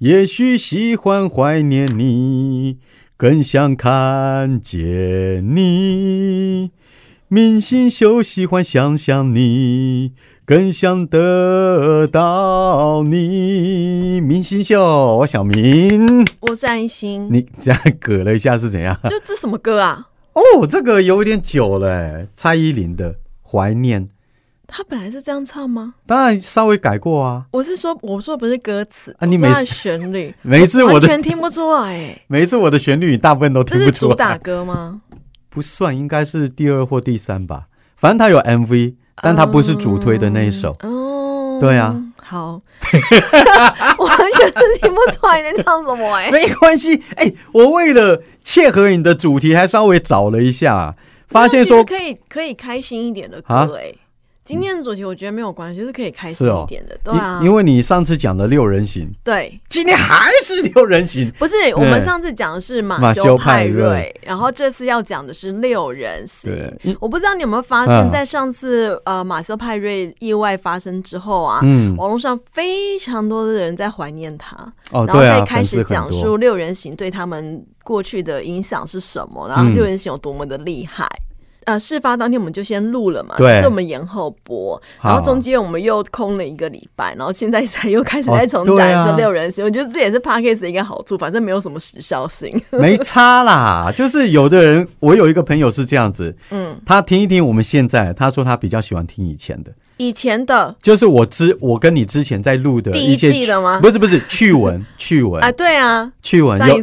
也许喜欢怀念你，更想看见你。明星秀喜欢想想你，更想得到你。明星秀，我小明，我是安心。你这样隔了一下是怎样？就这什么歌啊？哦，这个有点久了欸，蔡依林的《怀念》，他本来是这样唱吗？当然稍微改过啊。我是说，我说不是歌词啊你每我说它的旋律，每一次我的完全听不出来哎。每一次我的旋律，你大部分都听不出来主打。歌吗？不算，应该是第二或第三吧。反正他有 MV，但他不是主推的那一首。哦，对啊，好，我完全是听不出来你在唱什么哎。没关系，哎、我为了切合你的主题，还稍微找了一下，发现说可以可以开心一点的啊歌哎。今天的主题我觉得没有关系，是可以开心一点的，对啊。因，为你上次讲的六人行，对。今天还是六人行。不是，我们上次讲的是马马修修派派瑞。瑞，然后这次要讲的是六人行。对。我不知道你有没有发嗯。现，在上次呃马修派瑞意外发生之后啊，嗯，网络上非常多的人在怀念他，哦，然后对啊，再开始讲述六人行对他们过去的影响是什么，然后嗯。六人行有多么的厉害。呃，事发当天我们就先录了嘛，是我们延后播，然后中间我们又空了一个礼拜，然后现在 才又开始再重讲一哦对啊次六人行。我觉得这也是 podcast 的一个好处，反正没有什么时效性。没差啦。就是有的人，我有一个朋友是这样子，嗯，他听一听我们现在，他说他比较喜欢听以前的，以前的。就是我之我跟你之前在录的第一季的吗？不是不是趣闻 趣闻。啊，对啊，趣闻有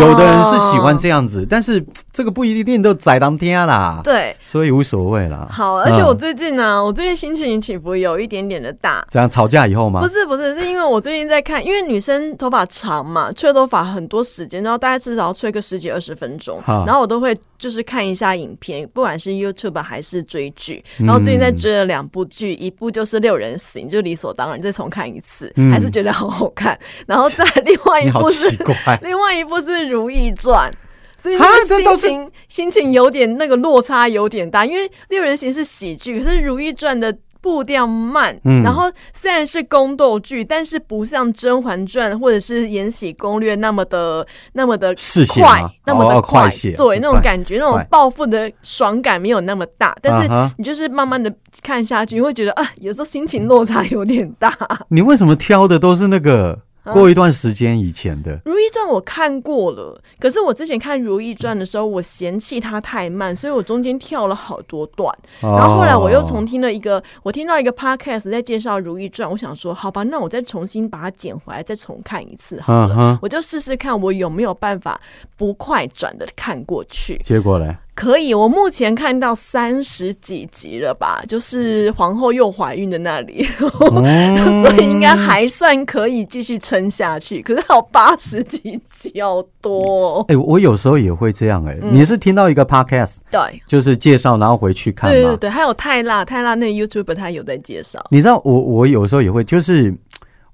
有的人是喜欢这样子，但是这个不一定都宰当天啦，对，所以无所谓啦。好，而且我嗯最近呢、我最近心情起伏有一点点的大。这样吵架以后吗？不？是不是，是因为我最近在看，因为女生头发长嘛，吹头发很多时间，然后大概至少要吹个十几二十分钟，哈。然后我都会就是看一下影片，不管是 YouTube 还是追剧，嗯。然后最近在追了两部剧，一部就是《六人行》，就理所当然再重看一次，嗯还是觉得好好看，然后再另外一部是，另外一部是《如懿传》。所以心情心情有点那个落差有点大，因为《六人行》是喜剧，可是《如懿传》的步调慢，嗯。然后虽然是宫斗剧，但是不像《甄嬛传》或者是《延禧攻略》那么的那么的快，那么的哦快血对，那种感觉，那种快。报复的爽感没有那么大，但是你就是慢慢的看下去，你会觉得啊，有时候心情落差有点大。你为什么挑的都是那个啊过一段时间以前的？《如懿传》我看过了，可是我之前看《如懿传》的时候，我嫌弃它太慢，所以我中间跳了好多段。然后后来我又重哦听了一个，我听到一个 podcast 在介绍《如懿传》，我想说，好吧，那我再重新把它捡回来，再重看一次好了。嗯，我就试试看，我有没有办法不快转的看过去。结果嘞，可以，我目前看到三十几集了吧，就是皇后又怀孕的那里，嗯 所以应该还算可以继续撑下去。可是还有八十几集，好多、哦。哎、我有时候也会这样哎、嗯你是听到一个 podcast，对，就是介绍，然后回去看吗？对对对，还有泰辣，泰辣那个 YouTube 他有在介绍。你知道我我有时候也会，就是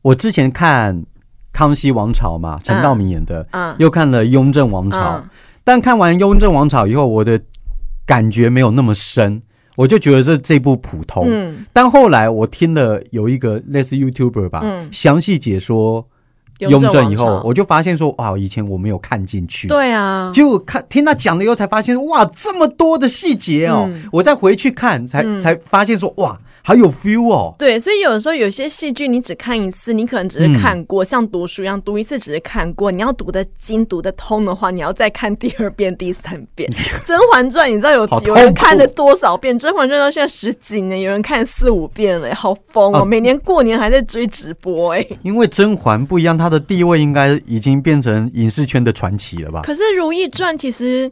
我之前看《康熙王朝》嘛，陈道明演的，嗯，又看了《雍正王朝》嗯但看完《雍正王朝》以后，我的感觉没有那么深，我就觉得这这部普通。嗯，但后来我听了有一个类似 YouTuber 吧，嗯详细解说雍正以后，我就发现说，哇，以前我没有看进去。对啊，就看听他讲了以后，才发现哇，这么多的细节哦！嗯我再回去看，才、嗯才发现说哇，好有 feel 哦。对，所以有的时候有些戏剧你只看一次，你可能只是看过，像读书一样，读一次只是看过。你要读得精、读得通的话，你要再看第二遍、第三遍。《甄嬛传》你知道有有人看了多少遍？《甄嬛传》到现在十几年，有人看四五遍了，好疯哦！哦每年过年还在追直播哎。因为甄嬛不一样，她的地位应该已经变成影视圈的传奇了吧？可是《如懿传》其实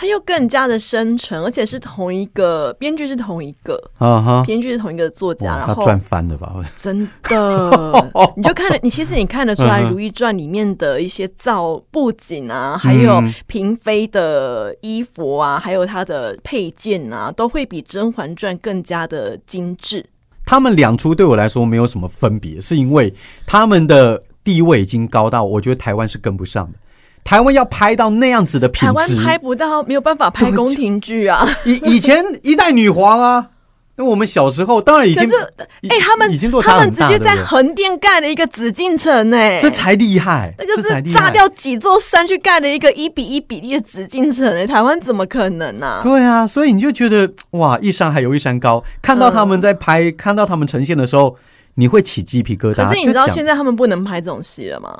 它又更加的深沉，而且是同一个编剧是同一个，啊哈，编剧是同一个作家，然后他赚翻了吧？真的，你就看了，你其实你看得出来，如懿传》里面的一些造布景啊，还有嗯嫔妃的衣服啊，还有她的配件啊，都会比《甄嬛传》更加的精致。他们两出对我来说没有什么分别，是因为他们的地位已经高到我觉得台湾是跟不上的。台湾要拍到那样子的品质台湾，拍不到，没有办法拍对宫廷剧啊。以以前一代女皇啊，那我们小时候当然已经，可是哎、他们已经落差他们，直接在横店盖了一个紫禁城哎、这才厉害，那个这才厉害。是炸掉几座山去盖了一个一比一比例的紫禁城哎、台湾怎么可能呢、啊？对啊，所以你就觉得哇，一山还有一山高。看到他们在拍，看到他们呈现的时候，你会起鸡皮疙瘩。可是你知道现在他们不能拍这种戏了吗？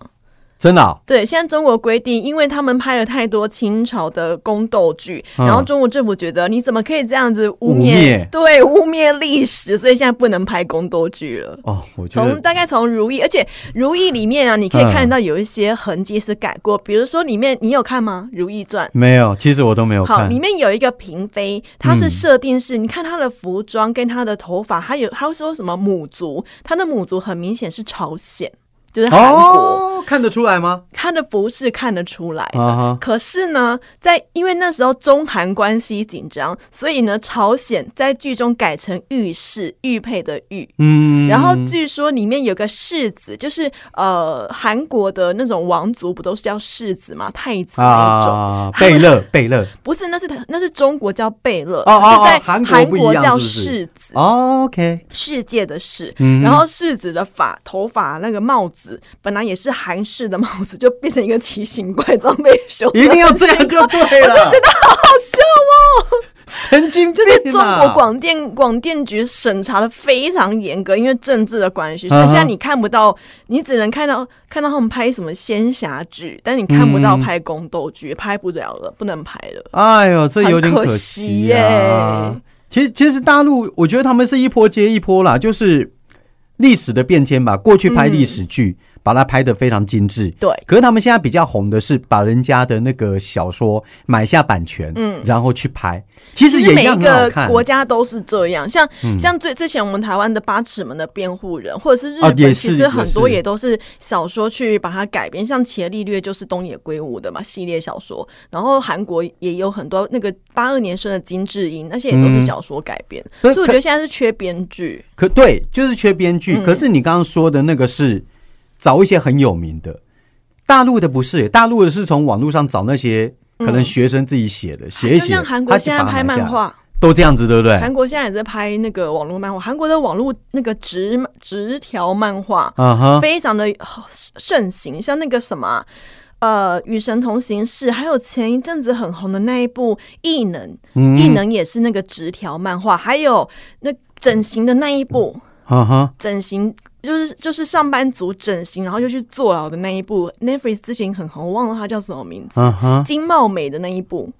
真的啊、对，现在中国规定，因为他们拍了太多清朝的宫斗剧，嗯然后中国政府觉得你怎么可以这样子污污蔑？蔑对，污蔑历史，所以现在不能拍宫斗剧了。哦，我觉得从大概从《如懿》，而且《如懿》里面啊，你可以嗯看到有一些痕迹是改过，比如说里面你有看吗？《如懿传》。没有，其实我都没有好，看里。面有一个嫔妃，她是嗯设定是，你看她的服装跟她的头发，还有她说什么母族，她的母族很明显是朝鲜，就是韩国，哦，看得出来吗？看的不是看得出来的。啊，可是呢，在因为那时候中韩关系紧张，所以呢，朝鲜在剧中改成玉氏，玉佩的玉。嗯，然后据说里面有个世子，就是呃韩国的那种王族，不都是叫世子吗？太子那种，啊，贝勒，贝勒不是，那是那是中国叫贝勒，哦哦是在哦韩国韩不一样国叫世子。哦，OK，世界的世，嗯然后世子的发头发那个帽子本来也是韩式的帽子，就变成一个奇形怪状被修，一定要这样就对了，真的好好笑哦！神经病就是中啊国广电广电局审查的非常严格，因为政治的关系，所以现在你看不到，你只能看到看到他们拍什么仙侠剧，但你看不到嗯拍宫斗剧，拍不了了，不能拍了。哎呦，这有点可惜耶其实，其实大陆，我觉得他们是一波接一波啦，就是历史的变迁吧。过去拍历史剧，把它拍得非常精致。对，可是他们现在比较红的是把人家的那个小说买下版权，嗯然后去拍，其实也一样很好个看。国家都是这样，像、嗯像最之前我们台湾的八尺门的辩护人，或者是日本，其实很多也都是小说去把它改编，像《伽利略》就是东野圭吾的嘛系列小说，然后韩国也有很多那个八二年生的金智英，那些也都是嗯小说改编，可所以我觉得现在是缺编剧。可对，就是缺编剧。嗯可是你刚刚说的那个是找一些很有名的，大陆的不是，大陆的是从网络上找那些可能学生自己写的，写一写，就像韩国现在拍漫画，都这样子，对不对？韩国现在也在拍那个网络漫画，韩国的网络那个直直条漫画非常的盛行，像那个什么啊。呃，与神同行是，还有前一阵子很红的那一部《异能》，嗯异能也是那个直条漫画，还有那整形的那一部，啊哈，整形就是就是上班族整形，然后就去坐牢的那一部，Netflix 之前很红，我忘了它叫什么名字，金茂美的那一部。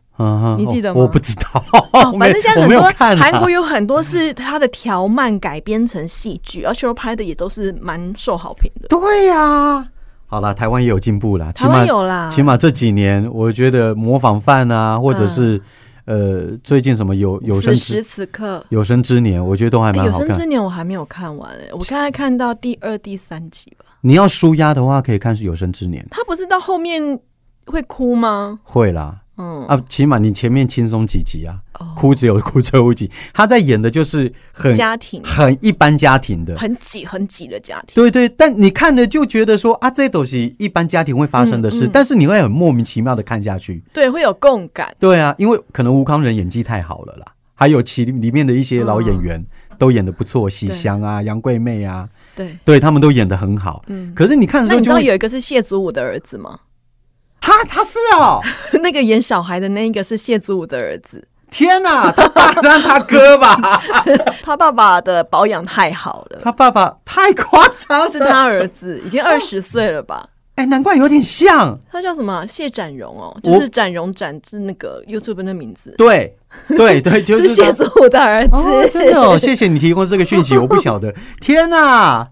你记得吗？我我不知道，哦 反正现在很多韩国有很多是它的条漫改编成戏剧，而且都拍的也都是蛮受好评的。对呀、好了，台湾也有进步啦，起台码湾有啦，起码这几年，我觉得模仿犯啊，或者是、呃，最近什么有有生此时之此刻。有生之年，我觉得都还哎，蛮好看。有生之年我还没有看完欸、我刚才看到第二、第三集吧。你要舒压的话，可以看是有生之年，他不是到后面会哭吗？会啦。嗯，啊，起码你前面轻松几集啊，哦哭只有哭最后一集。他在演的就是很家庭很一般家庭的，很挤、很挤的家庭。对对。但你看了就觉得说啊，这都是一般家庭会发生的事，嗯嗯但是你会很莫名其妙的看下去。对，会有共感。对啊，因为可能吴康仁演技太好了啦，还有其里面的一些老演员、都演的不错，喜香啊、杨贵妹啊，对，对他们都演的很好。嗯。可是你看的时那你知候就会，道有一个是谢祖武的儿子吗？哈，他是哦，那个演小孩的那一个是谢祖武的儿子，天哪，他爸让他哥吧，他爸爸的保养太好了，他爸爸太夸张了，是他儿子，已经二十岁了吧？哎，难怪有点像，他叫什么？谢展荣哦，就是展荣展是那个 YouTube 的名字，对对对，就是他。谢祖武的儿子。哦，真的哦，谢谢你提供这个讯息，我不晓得。天哪，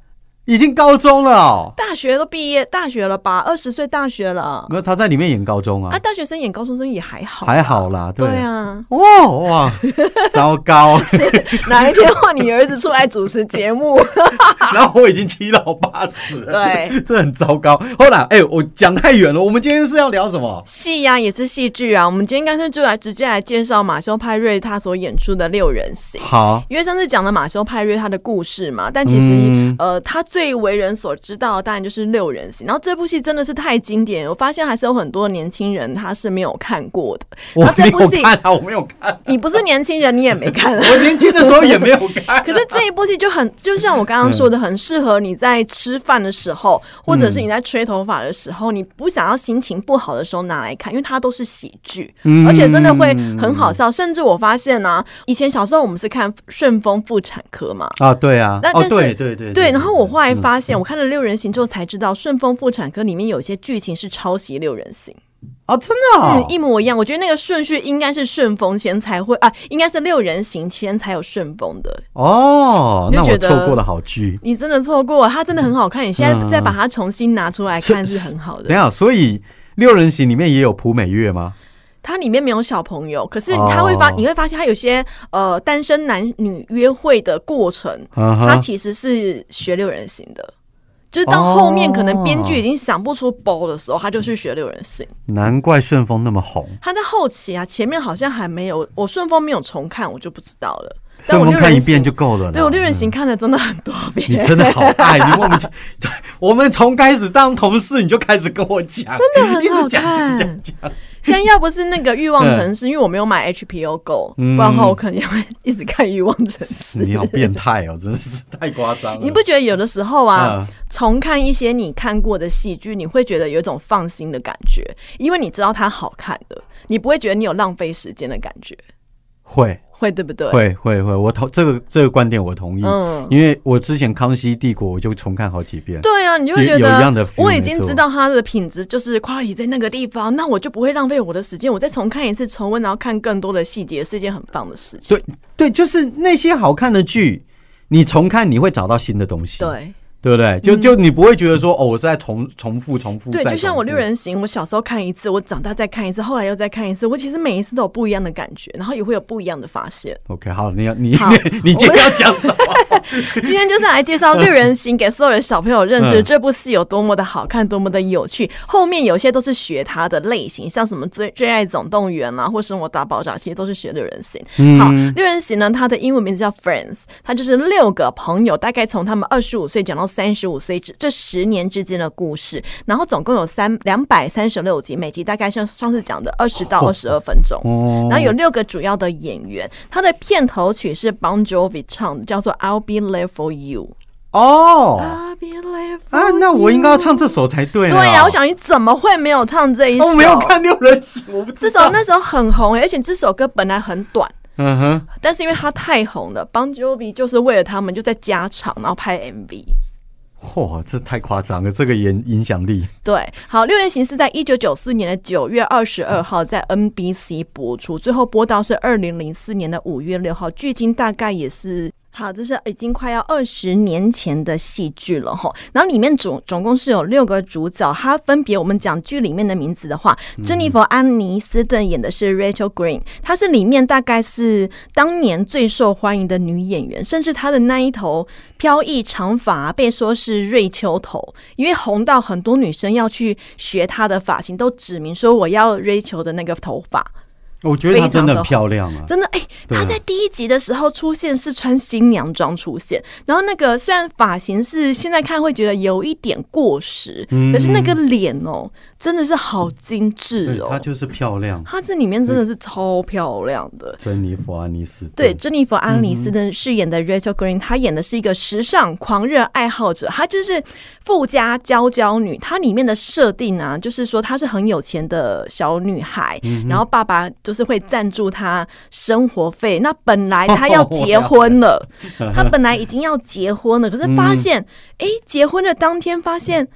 已经高中了哦，大学都毕业，大学了吧？二十岁大学了没有他在里面演高中啊！啊，大学生演高中生也还好，还好啦，对对啊，哇哇，糟糕！哪一天换你儿子出来主持节目？然后我已经七老八十了，对，这很糟糕。后来，哎、我讲太远了，我们今天是要聊什么？戏呀、也是戏剧啊。我们今天干脆就来直接来介绍马修派瑞他所演出的六人行。好，因为上次讲了马修派瑞他的故事嘛，但其实、嗯呃，他最为人所知道当然就是六人行。然后这部戏真的是太经典，我发现还是有很多年轻人他是没有看过的。我没这部戏有看啊，我没有看，你不是年轻人，你也没看。我年轻的时候也没有看。可是这一部戏就很，就像我刚刚说的，很适合你在吃饭的时候，或者是你在吹头发的时候，你不想要心情不好的时候拿来看，因为它都是喜剧，而且真的会很好笑。甚至我发现呢、以前小时候我们是看《顺风妇产科》嘛。啊，对啊，哦，那但是对对对对，然后我后来发现，我看了《六人行》之后才知道，《顺丰妇产科》里面有些剧情是抄袭《六人行》。哦，真的嗯，哦一模一样。我觉得那个顺序应该是顺风先才会啊，应该是六人行先才有顺风的。哦，那我错过了好剧。你真的错过了，它真的很好看。你现在再把它重新拿出来看是很好的。等下，所以六人行里面也有蒲美月吗？它里面没有小朋友，可是他会发，哦你会发现他有些呃单身男女约会的过程，嗯哼，它其实是学六人行的。就是到后面可能编剧已经想不出包的时候，他就去学六人行。难怪顺丰那么红。他在后期啊，前面好像还没有，我顺丰没有重看，我就不知道了。但我六人行看一遍就够了啦。对我六人行看了真的很多遍，你真的好爱你，我 们我们从开始当同事你就开始跟我讲，真的很好一直讲讲看讲讲。现在要不是那个欲望城市，因为我没有买 HBO Go，不嗯然的话我可能也会一直看欲望城市。你好变态哦，真是太夸张了。你不觉得有的时候啊，嗯重看一些你看过的戏剧，你会觉得有一种放心的感觉，因为你知道它好看的，你不会觉得你有浪费时间的感觉，会会对不对？，会会会，我同这个这个观点我同意，嗯。因为我之前《康熙帝国》我就重看好几遍。对啊，你就会觉有有一样的得我已经知道它的品质就是 quality 在那个地方，那我就不会浪费我的时间，我再重看一次重温，然后看更多的细节，是一件很棒的事情。对对，就是那些好看的剧，你重看你会找到新的东西，对对不对？就就你不会觉得说哦，我是在重重复重复。对，就像我六人行，我小时候看一次，我长大再看一次，后来又再看一次，我其实每一次都有不一样的感觉，然后也会有不一样的发现。OK，好，你要你好你今天要讲什么？今天就是来介绍《六人行》给所有的小朋友认识嗯这部戏有多么的好看，多么的有趣。后面有些都是学它的类型，像什么最《最爱总动员》啊，或《生活大爆炸》，其实都是学六人行。嗯好，六人行呢，它的英文名字叫 Friends，它就是六个朋友，大概从他们二十五岁讲到三十五岁这这十年之间的故事，然后总共有三两百三十六集，每集大概像上次讲的二十到二十二分钟。哦然后有六个主要的演员，他的片头曲是 Bon Jovi 唱的，叫做《I'll Be There for You》。哦 I'll be there for 啊，那我应该要唱这首才对呢。对呀、我想你怎么会没有唱这一首？哦我没有看六人行，我不知道。这首那时候很红、而且这首歌本来很短，嗯哼，但是因为它太红了，Bon Jovi 就是为了他们就在加长，然后拍 MV。嚯，这太夸张了，这个影影响力。对，好，《六月行》是在一九九四年的九月二十二号在 NBC 播出，最后播到是二零零四年的五月六号，距今大概也是。好，这是已经快要二十年前的戏剧了哈。然后里面总总共是有六个主角，它分别我们讲剧里面的名字的话，珍妮佛·安妮斯顿演的是 Rachel Green，她是里面大概是当年最受欢迎的女演员，甚至她的那一头飘逸长发被说是瑞秋头，因为红到很多女生要去学她的发型，都指明说我要瑞秋的那个头发。我觉得她真的很漂亮啊。真的，哎、她在第一集的时候出现是穿新娘装出现，然后那个虽然发型是现在看会觉得有一点过时，嗯可是那个脸哦，真的是好精致对，哦。她就是漂亮。她这里面真的是超漂亮的。珍妮弗·安妮斯顿对，珍妮佛·安妮斯顿饰演的 Rachel Green，她演的是一个时尚狂热爱好者，她就是富家娇娇女。她里面的设定啊，就是说她是很有钱的小女孩，然后爸爸就是会赞助他生活费。那本来他要结婚了，他本来已经要结婚了，可是发现，哎、结婚的当天发现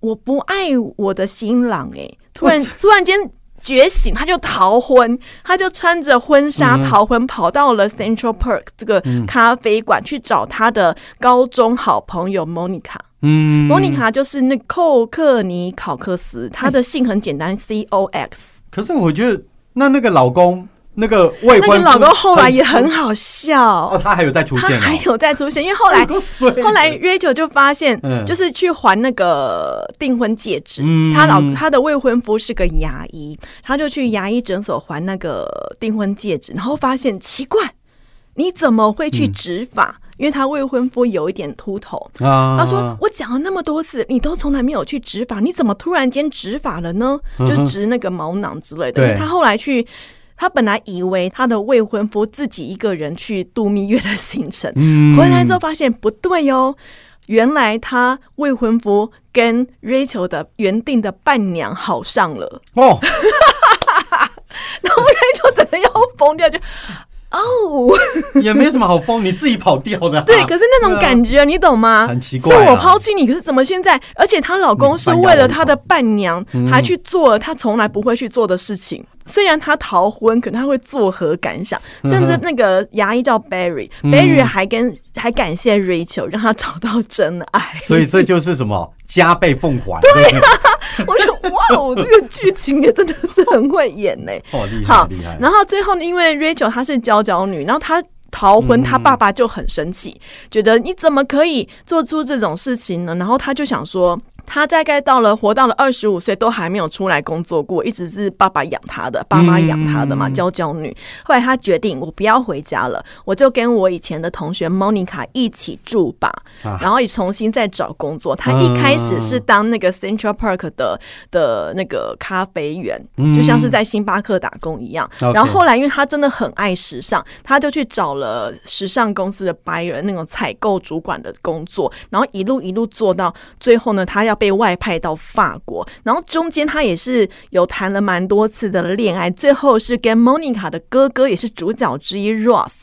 我不爱我的新郎、哎，突然突然间觉醒，他就逃婚，他就穿着婚纱逃婚，跑到了 Central Park 这个咖啡馆去找他的高中好朋友 Monica。嗯 Monica 就是那寇克尼考克斯，他的姓很简单，C O X。可是我觉得那那个老公，那个未婚那个老公后来也很很好笑。哦，，他还有在出现哦，还有再出现，因为后来 后来 Rachel 就发现嗯，就是去还那个订婚戒指。嗯。她老她的未婚夫是个牙医，他就去牙医诊所还那个订婚戒指，然后发现奇怪，你怎么会去嗯。执法？因为他未婚夫有一点秃头，啊，他说：“我讲了那么多次，你都从来没有去执法，你怎么突然间执法了呢？就执那个毛囊之类的。对。因为他后来去，他本来以为他的未婚夫自己一个人去度蜜月的行程，嗯。回来之后发现不对哦，原来他未婚夫跟 Rachel 的原定的伴娘好上了，哦，然后 Rachel 整个要疯掉，就哦，也没什么好疯，你自己跑掉的啊、对，可是那种感觉你懂吗？很奇怪啊是我抛弃你，可是怎么现在？而且她老公是为了她的伴娘，还去做了她从来不会去做的事情。虽然他逃婚，可能她会作何感想？甚至那个牙医叫 Barry，Barry 还跟还感谢 Rachel，让她找到真爱。所以这就是什么加倍奉还，对不对？我觉得哇哦，这个剧情也真的是很会演呢。哦，厉害好厉害。然后最后呢，因为 Rachel 她是娇娇女，然后她逃婚，嗯她爸爸就很生气，觉得你怎么可以做出这种事情呢？然后他就想说。他大概到了活到了二十五岁，都还没有出来工作过，一直是爸爸养他的，爸妈养他的嘛，嗯娇娇女。后来他决定，我不要回家了，我就跟我以前的同学 Monica 一起住吧，啊然后也重新再找工作。他一开始是当那个 Central Park 的的那个咖啡员，嗯就像是在星巴克打工一样。然后后来，因为他真的很爱时尚，他就去找了时尚公司的 buyer 那种采购主管的工作，然后一路一路做到最后呢，他要被外派到法国。然后中间他也是有谈了蛮多次的恋爱，最后是跟 Monica 的哥哥也是主角之一 Ross。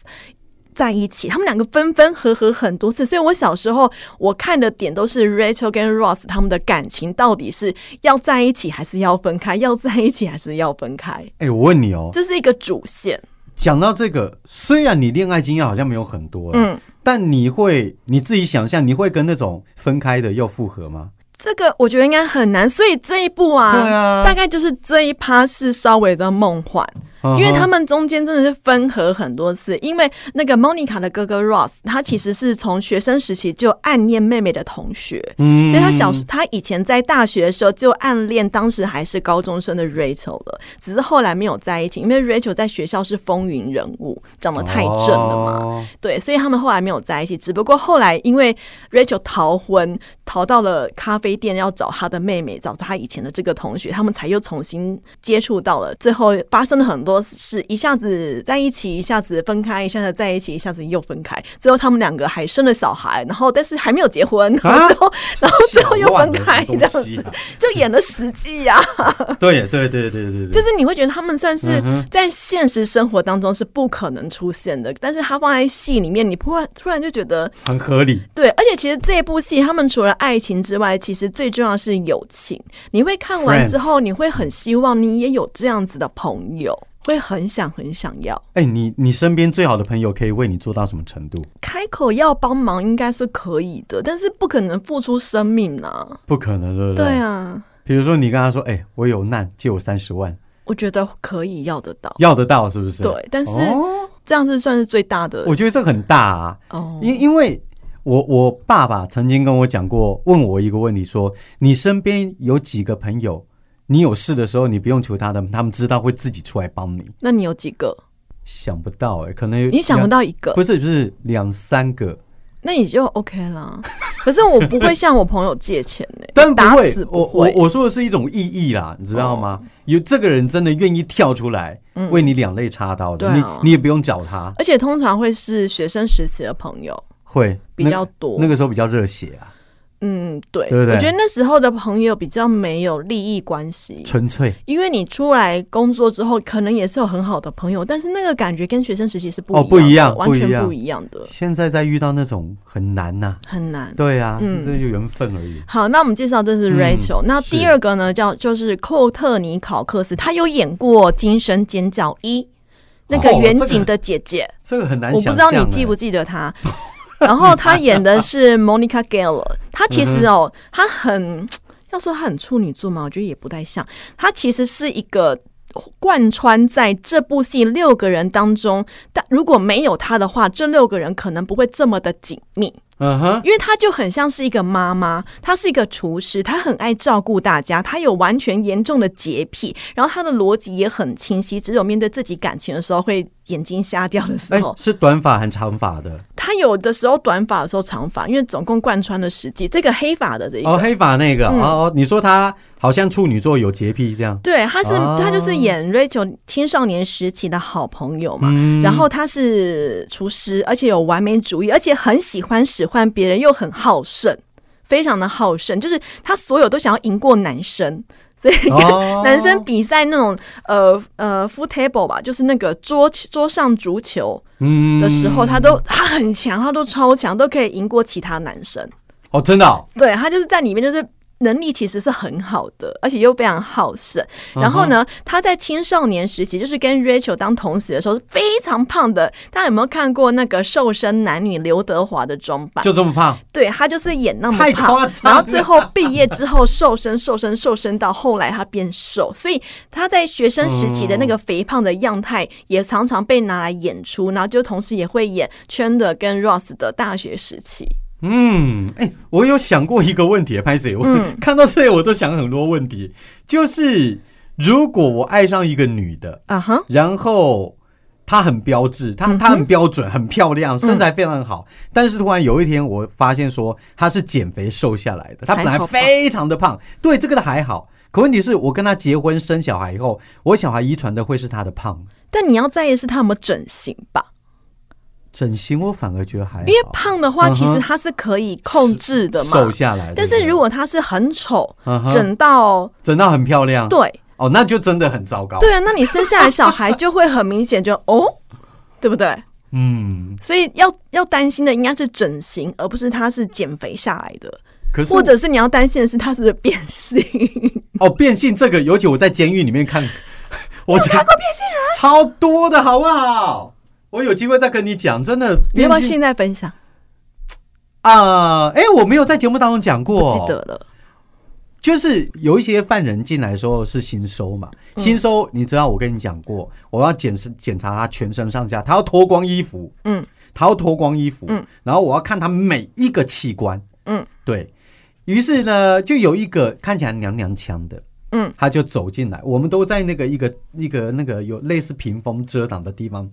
在一起，他们两个分分合合很多次，所以我小时候我看的点都是 Rachel 跟 Ross 他们的感情到底是要在一起还是要分开，要在一起还是要分开，哎、我问你哦，这是一个主线。讲到这个，虽然你恋爱经验好像没有很多，嗯，但你会你自己想象，你会跟那种分开的又复合吗？这个我觉得应该很难，所以这一步啊，对啊。大概就是这一趴是稍微的梦幻，因为他们中间真的是分合很多次。因为那个 Monica 的哥哥 Ross，他其实是从学生时期就暗恋妹妹的同学，嗯所以他小时他以前在大学的时候就暗恋当时还是高中生的 Rachel 了，只是后来没有在一起，因为 Rachel 在学校是风云人物，长得太正了嘛。哦对，所以他们后来没有在一起。只不过后来因为 Rachel 逃婚，逃到了咖啡店要找他的妹妹，找他以前的这个同学，他们才又重新接触到了。最后发生了很多事，一下子在一起，一下子分开，一下子在一起，一下子又分开。最后他们两个还生了小孩，然后但是还没有结婚，然后最后、然后最后又分开，这样子就演了十季呀。对对对对对对，就是你会觉得他们算是在现实生活当中是不可能出现的，但是他放在戏里面，你突然突然就觉得很合理。对，而且其实这一部戏，他们除了爱情之外，其实最重要的是友情。你会看完之后，你会很希望你也有这样子的朋友，会很想很想要。哎、你你身边最好的朋友可以为你做到什么程度？开口要帮忙应该是可以的，但是不可能付出生命啊。不可能，对不对？对啊，比如说你跟他说：“哎、我有难，借我三十万，我觉得可以要得到。要得到是不是？”对，但是哦，这样是算是最大的我觉得这很大啊，哦。因因为我我爸爸曾经跟我讲过，问我一个问题说：你身边有几个朋友，你有事的时候你不用求他的，他们知道会自己出来帮你。那你有几个？想不到哎、可能有你想不到一个，不是不是两三个，那你就 OK 了。可是我不会向我朋友借钱呢、但不打会死，我不会。我我说的是一种意义啦，你知道吗？有这个人真的愿意跳出来为你两肋插刀的，你你也不用找他，而且通常会是学生时期的朋友会比较多。那那个时候比较热血啊，嗯，对，对不对我觉得那时候的朋友比较没有利益关系，纯粹。因为你出来工作之后，可能也是有很好的朋友，但是那个感觉跟学生时期是不哦不一样完全不一样的，现在再遇到那种很难呐、很难。对啊，嗯这就缘分而已。好，那我们介绍这是嗯 Rachel，、那第二个呢叫就是寇特尼考克斯，他有演过《惊声尖叫一》，那个远景的姐姐。这个很难我不、知道你记不记？记得她。然后他演的是 Monica Geller，她其实嗯哦，他很要说他很处女座嘛，我觉得也不太像。他其实是一个贯穿在这部戏六个人当中，但如果没有他的话，这六个人可能不会这么的紧密。嗯哼，因为她就很像是一个妈妈，她是一个厨师，她很爱照顾大家，她有完全严重的洁癖，然后她的逻辑也很清晰，只有面对自己感情的时候会眼睛瞎掉的时哎候，，是短发还是长发的？她有的时候短发的时候长发，因为总共贯穿了十季。这个黑发的这一个，哦，黑发那个、嗯哦，你说他好像处女座有洁癖这样，对，他是、哦他就是演 Rachel 青少年时期的好朋友嘛。嗯然后他是厨师，而且有完美主义，而且很喜欢使唤别人，又很好胜，非常的好胜，就是他所有都想要赢过男生。所以跟哦 男生比赛那种呃呃 foot table 吧，就是那个桌桌上足球嗯的时候，他都他很强，他都超强，都可以赢过其他男生。哦，真的、哦，对他就是在里面就是。能力其实是很好的，而且又非常好胜。嗯然后呢，他在青少年时期，就是跟 Rachel 当同学的时候是非常胖的。大家有没有看过那个《瘦身男女》刘德华的装扮？就这么胖，对他就是演那么太胖然后最后毕业之后瘦身、瘦身、瘦身到后来他变瘦，所以他在学生时期的那个肥胖的样态也常常被拿来演出，然后就同时也会演 Chandler 跟 Ross 的大学时期。嗯，哎、我有想过一个问题，拍谁？我、嗯看到这里我都想很多问题，就是如果我爱上一个女的，啊哈，然后她很标致，她她很标准，很漂亮，身材非常好，但是突然有一天我发现说她是减肥瘦下来的，她本来非常的胖，对这个的还好。可问题是我跟她结婚生小孩以后，我小孩遗传的会是她的胖，但你要在意的是她有没有整形吧？整形我反而觉得还好，因为胖的话，其实它是可以控制的嘛。瘦下来。但是如果它是很丑，嗯整到整到很漂亮，对哦，那就真的很糟糕。对啊，那你生下来小孩就会很明显就 哦，对不对？嗯，所以要要担心的应该是整形，而不是他是减肥下来的，可是或者是你要担心的是他是变性。哦，变性这个，尤其我在监狱里面看，我看过变性人？超多的好不好？我有机会再跟你讲，真的变性你要不要现在分享？啊！哎、我没有在节目当中讲过，不记得了。就是有一些犯人进来的时候是新收嘛，嗯。新收你知道我跟你讲过，我要检视检查他全身上下，他要脱光衣服，嗯，他要脱光衣服，嗯，然后我要看他每一个器官，嗯，对。于是呢，就有一个看起来娘娘腔的，嗯，他就走进来，我们都在那个一个一个那个有类似屏风遮挡的地方，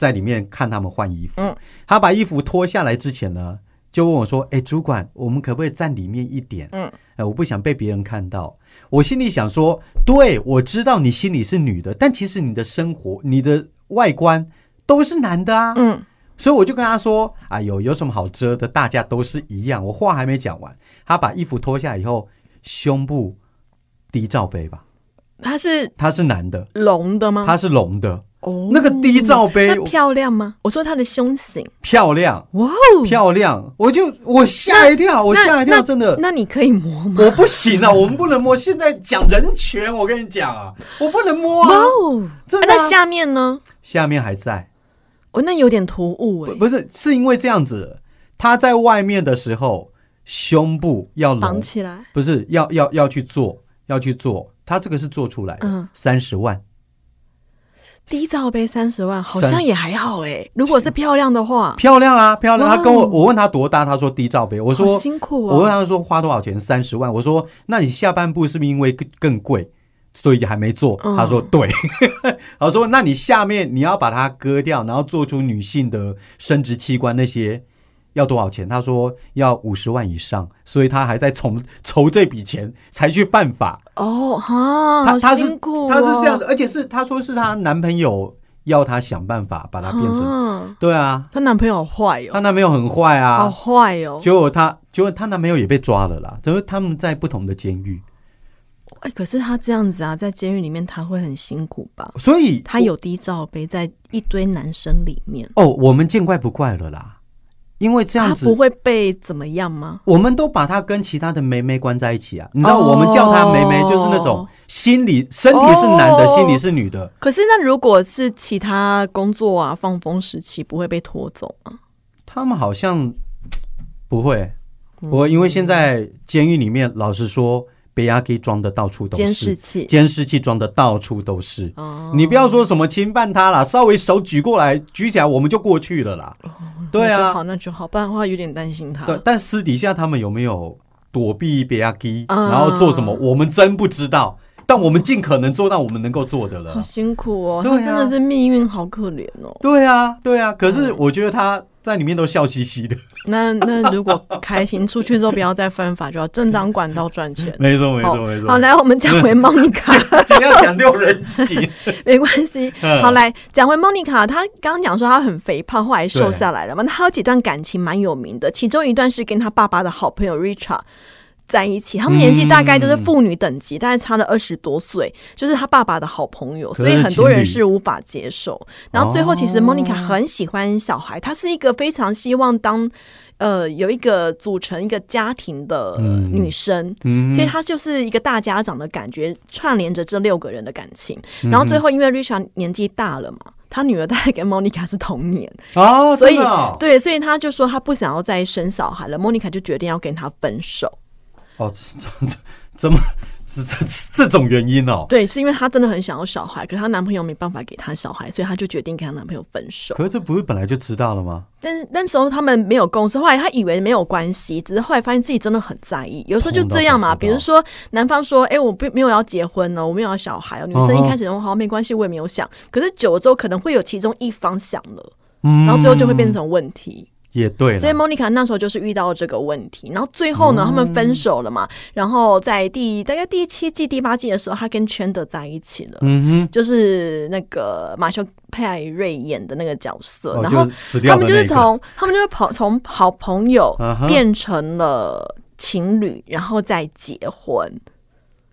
在里面看他们换衣服，嗯，他把衣服脱下来之前呢，就问我说：“哎、主管，我们可不可以站里面一点？嗯，哎，我不想被别人看到。”我心里想说：“对，我知道你心里是女的，但其实你的生活、你的外观都是男的啊。”嗯，所以我就跟他说：“哎呦，有什么好遮的？大家都是一样。”我话还没讲完，他把衣服脱下以后，胸部低罩杯吧，他是他是男的，龙的吗？他是龙的，哦。那个低罩杯漂亮吗？我说她的胸型，漂亮。哇哦，漂亮，我就我吓一跳，我那吓一跳，真的。那你可以摸吗？我不行啊，我们不能摸。现在讲人权，我跟你讲啊，我不能摸哇啊，哦，真的那下面呢？下面还在，哦，那有点突兀哎，不不是是因为这样子，他在外面的时候，胸部要绑，起来。不是要要要去做，要去做，他这个是做出来的嗯，三十、万，低罩杯三十万，好像也还好哎。如果是漂亮的话，漂亮啊，漂亮。他跟我，我问他多大，他说低罩杯，我好说辛苦啊我问哦。他说花多少钱？三十万。我说那你下半部是不是因为更更贵，所以还没做？嗯他说对。他说那你下面你要把它割掉，然后做出女性的生殖器官那些要多少钱？他说要五十万以上，所以他还在筹 筹这笔钱才去犯法。哦哈，好他他是他是这样的，而且是他说是她男朋友要她想办法把它变成。啊对啊，她男朋友好坏她哦，男朋友很坏啊。好坏哦。结果她，结果她男朋友也被抓了啦。就是他们在不同的监狱，哎，可是他这样子啊，在监狱里面他会很辛苦吧？所以他有低罩杯在一堆男生里面，哦，我们见怪不怪了啦。因为这样子，他不会被怎么样吗？我们都把他跟其他的妹妹关在一起啊。你知道，哦我们叫她妹妹，就是那种心理身体是男的，哦心理是女的。可是那如果是其他工作啊，放风时期不会被拖走吗？他们好像不会，嗯不会，因为现在监狱里面，老实说，被压可以装的到处都是监视器监视器装的到处都是。哦，你不要说什么侵犯他啦，稍微手举过来举起来，我们就过去了啦。对啊那就好，那就好，不然的话有点担心他。对，但私底下他们有没有躲避别亚基，嗯然后做什么，我们真不知道。但我们尽可能做到我们能够做的了好。辛苦哦，对啊他真的是命运好可怜哦。对啊，对啊。可嗯是我觉得他在里面都笑嘻嘻的。那那如果开心出去之后不要再犯法，就要正当管道赚钱。没错，没好错，没错。好，来，我们讲回 Monica，今天要讲六人行。没关系。嗯好，来讲回 Monica，她刚刚讲说她很肥胖，后来瘦下来了嘛。那她有几段感情蛮有名的，其中一段是跟她爸爸的好朋友 Richard。在一起，他们年纪大概就是父女等级，大概差了二十多岁，就是他爸爸的好朋友，所以很多人是无法接受。然后最后，其实哦。Monica 很喜欢小孩，她是一个非常希望当呃有一个组成一个家庭的嗯。女生，嗯。所以她就是一个大家长的感觉，串联着这六个人的感情。嗯。然后最后，因为 Richard 年纪大了嘛，他女儿大概跟 Monica 是同年，哦，所以哦。对，所以他就说他不想要再生小孩了，Monica 就决定要跟他分手。哦，这这怎么是这这种原因哦？对，是因为她真的很想要小孩，可是她男朋友没办法给她小孩，所以她就决定跟她男朋友分手。可是这不是本来就知道了吗？但是那时候他们没有共识，后来她以为没有关系，只是后来发现自己真的很在意。有时候就这样嘛，比如说男方说：“哎、我不没有要结婚哦，我没有要小孩哦。”女生一开始说：“好，没关系，我也没有想。”可是久了之后，可能会有其中一方想了，嗯然后最后就会变成问题。也对，所以 Monica 那时候就是遇到这个问题，然后最后呢，他们分手了嘛。然后在第大概第七季、第八季的时候，他跟圈德在一起了。嗯哼就是那个马修派瑞演的那个角色，哦然后他们就是从他们就是跑 从好朋友变成了情侣，然后再结婚。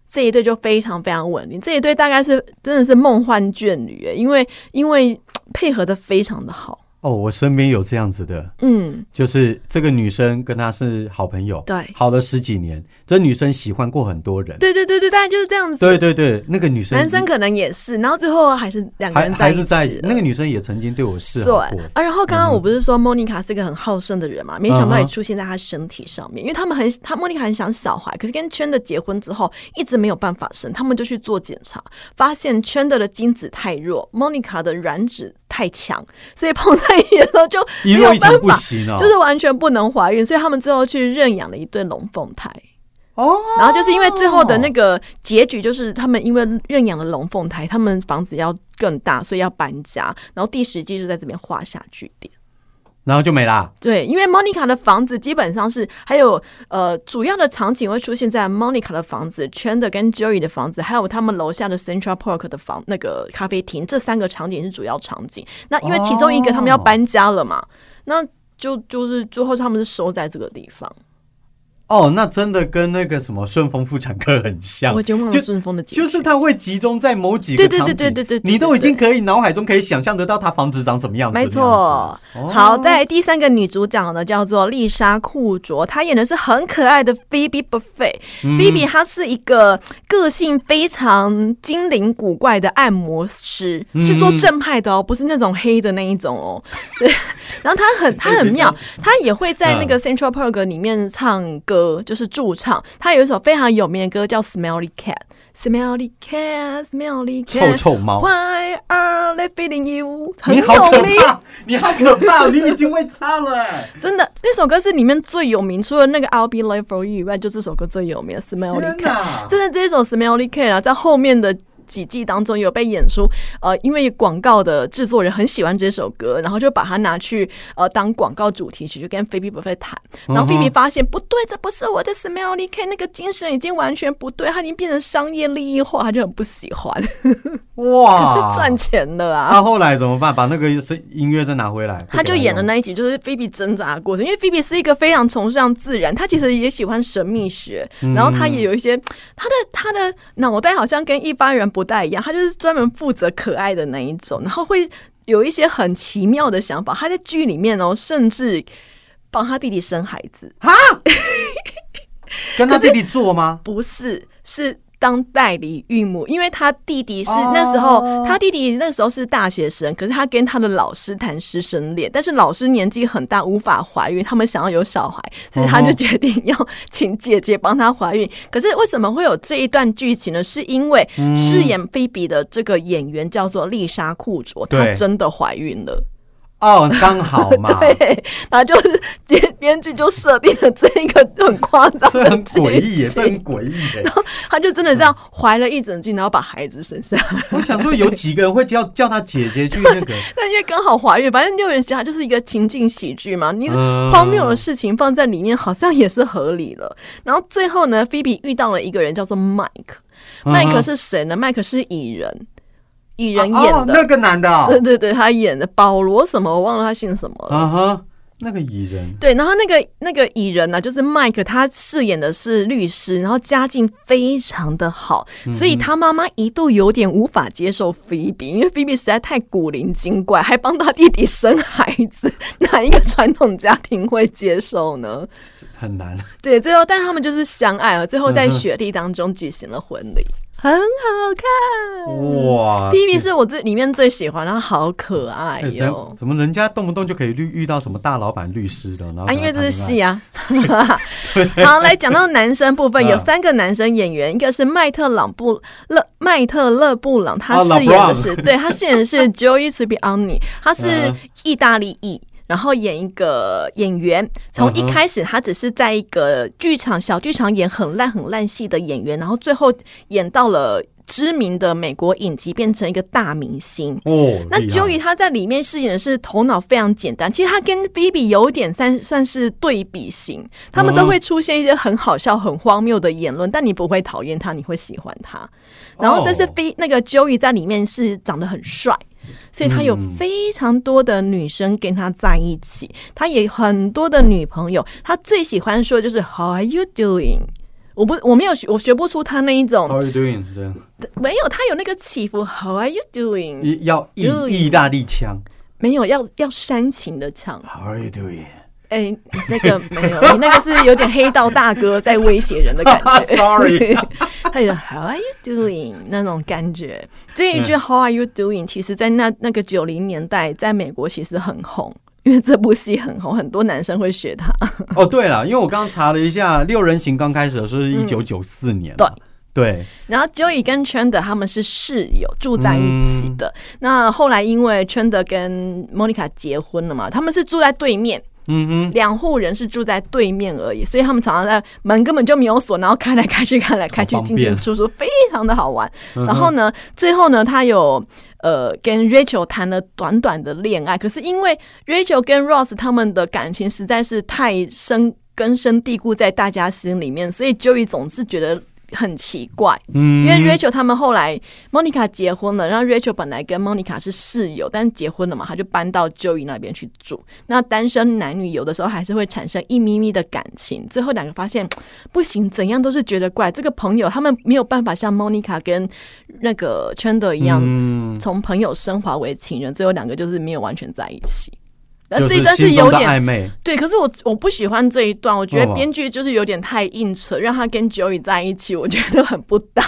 这一对就非常非常稳定，这一对大概是真的是梦幻眷侣耶，因为因为配合的非常的好，哦，我身边有这样子的，嗯，就是这个女生跟他是好朋友，对。好了十几年，这女生喜欢过很多人，对对对对，大概就是这样子。对对对，那个女生男生可能也是，然后最后还是两个人在一起还是在那个女生也曾经对我示好过，啊，然后刚刚我不是说莫妮卡是个很好胜的人嘛，没想到也出现在她身体上面，因为他们很他莫妮卡很想小孩，可是跟圈的结婚之后一直没有办法生，他们就去做检查，发现圈的的精子太弱，莫妮卡的卵子太强，所以碰在一起的时候就没有办法，不行哦，就是完全不能怀孕，所以他们最后去认养了一对龙凤胎。哦，然后就是因为最后的那个结局，就是他们因为认养了龙凤胎，他们房子要更大，所以要搬家。然后第十季就在这边画下句点。然后就没啦，对，因为 Monica 的房子基本上是还有呃主要的场景会出现在 Monica 的房子、Chandler 跟 Joey 的房子，还有他们楼下的 Central Park 的房那个咖啡厅，这三个场景是主要场景。那因为其中一个他们要搬家了嘛，那就就是最后他们是收在这个地方。哦，那真的跟那个什么顺丰妇产科很像。我，就忘了就顺丰的就是它会集中在某几对对对个场景，对对对对你都已经可以脑海中可以想象得到它房子长什么样子，没错。好，再来第三个女主角呢，叫做丽莎库卓，她演的是很可爱的 Phoebe Buffet。Phoebe 嗯她是一个个性非常精灵古怪的按摩师，嗯。是做正派的哦，不是那种黑的那一种哦。对，然后她很她很妙，她也会在那嗯。个 Central Park 里面唱歌，就是驻唱。他有一首非常有名的歌叫 Smelly Cat。，Smelly Cat，Smelly Cat，臭猫，Why are they feeding you？很你好可怕，你好可怕，你已经会唱了。真的，这首歌是里面最有名，除了那个 I'll Be There For You 以外，就这首歌最有名 Smelly Cat，。真的，这一首 Smelly Cat 啊，在后面的几季当中有被演出。呃，因为广告的制作人很喜欢这首歌，然后就把它拿去呃当广告主题曲，就跟菲比不菲谈。然后菲比发现不对，这不是我的 Smelly Cat，那个精神已经完全不对，它已经变成商业利益化，他就很不喜欢，哇，赚钱了啊。那后来怎么办？把那个声音乐再拿回来，他就演的那。一集，就是菲比挣扎的过程。因为菲比是一个非常崇尚自然，他其实也喜欢神秘学，嗯然后他也有一些他的他的脑袋好像跟一般人不太一样，他就是专门负责可爱的那一种，然后会有一些很奇妙的想法。他在剧里面哦，甚至帮他弟弟生孩子，跟他弟弟做吗？不是是。当代理孕母，因为他弟弟是哦那时候，他弟弟那时候是大学生，可是他跟他的老师谈师生恋，但是老师年纪很大，无法怀孕，他们想要有小孩，所以他就哦决定要请姐姐帮他怀孕。可是为什么会有这一段剧情呢？是因为嗯饰演菲比的这个演员叫做丽莎库卓，她真的怀孕了。哦，刚好嘛，对，然后就是编编剧就设定了这一个很夸张的 这很诡异耶，结局这很诡异然后。他就真的这样怀了一整季，然后把孩子生下来。我想说，有几个人会叫叫他姐姐去那个？那因为刚好怀孕，反正六人家就是一个情境喜剧嘛，你嗯荒谬的事情放在里面好像也是合理了。然后最后呢，菲比遇到了一个人叫做麦克，嗯麦克是谁呢？麦克是蚁人，蚁人演哦，的。那个男的哦，对对对，他演的保罗什么，我忘了他姓什么了。啊哈，那个蚁人，对，然后那个那个蚁人呢，就是麦克，他饰演的是律师，然后家境非常的好，所以他妈妈一度有点无法接受菲比，因为菲比实在太古灵精怪，还帮他弟弟生孩子，哪一个传统家庭会接受呢？很难。对，最后但他们就是相爱了，最后在雪地当中举行了婚礼，很好看。哇！P P 是我最里面最喜欢，然后好可爱哎哟、怎怎么人家动不动就可以遇遇到什么大老板律师的？然后啊，因为这是戏啊，啊。好，来讲到男生部分，嗯有三个男生演员，一个是麦特朗布勒麦特勒布朗，他哦饰演的是，对他饰演的是 Joey Tribbiani，他是 嗯意大利裔。然后演一个演员，从一开始他只是在一个剧场小剧场演很烂很烂戏的演员，然后最后演到了知名的美国影集，变成一个大明星。哦，那 Joey 他在里面饰演的是头脑非常简单，其实他跟 Phoebe 有点算算是对比型，他们都会出现一些很好笑、很荒谬的言论，但你不会讨厌他，你会喜欢他。然后，但是哦 Phoe 那个 Joey 在里面是长得很帅。所以他有嗯非常多的女生跟他在一起，他也很多的女朋友。他最喜欢说的就是 How are you doing？我不我没有学我学不出他那一种 How are you doing？这样没有，他有那个起伏 How are you doing？一要意意大利腔。没有要要煽情的腔，How are you doing？哎、那个没有，你那个是有点黑道大哥在威胁人的感觉。Sorry 他有 How are you doing 那种感觉。这一句嗯 How are you doing，其实在那那个九零年代，在美国其实很红。因为这部戏很红，很多男生会学他。哦，对了，因为我刚刚查了一下，《六人行》刚开始的时候是一九九四年嘛，对然后 Joey 跟 Chandler 他们是室友，住在一起的。那后来因为 Chandler 跟 Monica 结婚了嘛，他们是住在对面，嗯哼，两户人是住在对面而已，所以他们常常在门根本就没有锁，然后开来开去，开来开去，进进出出，非常的好玩。嗯然后呢，最后呢，他有呃跟 Rachel 谈了短短的恋爱，可是因为 Rachel 跟 Ross 他们的感情实在是太深根深蒂固在大家心里面，所以 Joey 总是觉得。很奇怪，嗯因为 Rachel 他们后来 Monica 结婚了，然后 Rachel 本来跟 Monica 是室友，但是结婚了嘛，他就搬到 Joey 那边去住。那单身男女有的时候还是会产生一咪咪的感情，最后两个发现不行，怎样都是觉得怪。这个朋友他们没有办法像 Monica 跟那个 Chandler 一样，嗯，从朋友升华为情人，最后两个就是没有完全在一起。那就这一段是有点暧昧，对，可是我我不喜欢这一段，我觉得编剧就是有点太硬扯，让他跟 Joey 在一起，我觉得很不搭，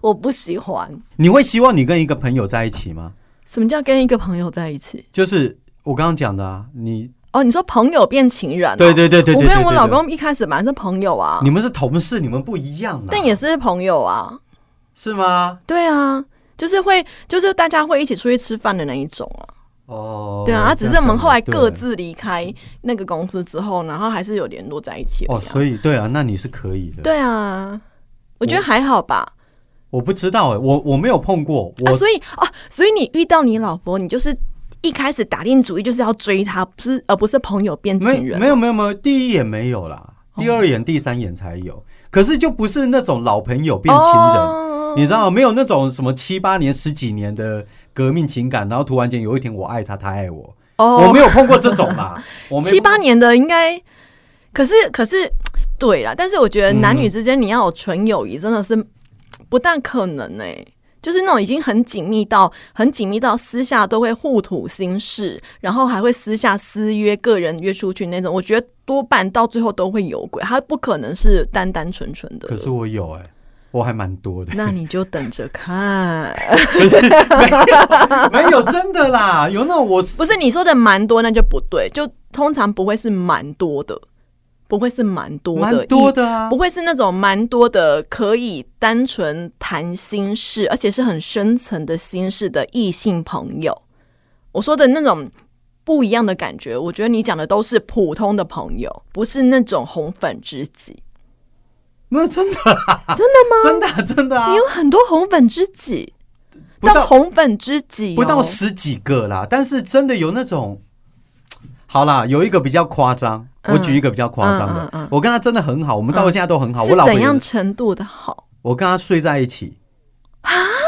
我不喜欢。你会希望你跟一个朋友在一起吗？什么叫跟一个朋友在一起？就是我刚刚讲的啊，你哦，你说朋友变情人、哦？对对对对对我跟我老公一开始本来是朋友啊，你们是同事，你们不一样啊，但也是朋友啊。是吗？对啊，就是会，就是大家会一起出去吃饭的那一种啊。哦，对啊，他只是我们后来各自。离开那个公司之后，然后还是有联络在一起而哦，所以对啊，那你是可以的。对啊，我觉得还好吧。我不知道哎、我我没有碰过，我、啊，所以啊，所以你遇到你老婆，你就是一开始打定主意就是要追她，不是而不是朋友变没情人。没有没有没有，第一眼没有啦，第二眼、第三眼才有。可是就不是那种老朋友变情人，哦你知道？没有那种什么七八年、十几年的革命情感，然后突然间有一天我爱他，他爱我，哦，我没有碰过这种啦。我七八年的应该，可是可是对啦，但是我觉得男女之间你要有纯友谊，真的是不但可能呢、就是那种已经很紧密到很紧密到私下都会互吐心事，然后还会私下私约个人约出去那种，我觉得多半到最后都会有鬼，他不可能是单单纯纯的。可是我有哎、我还蛮多的。那你就等着看，不是没有没有真的啦，有那我 不是你说的蛮多，那就不对，就通常不会是蛮多的，不会是蛮多的，蛮多的啊不。会是那种蛮多的可以单纯谈心事，而且是很深层的心事的异性朋友。我说的那种不一样的感觉。我觉得你讲的都是普通的朋友，不是那种红粉知己。那真的啦，真的吗？真的啊真的啊你，有很多红粉知己，不到红粉知己、哦、不到十几个啦，但是真的有那种，好啦，有一个比较夸张，嗯我举一个比较夸张的嗯嗯嗯，我跟他真的很好，我们到现在都很好，是我老婆怎样程度的好？我跟他睡在一起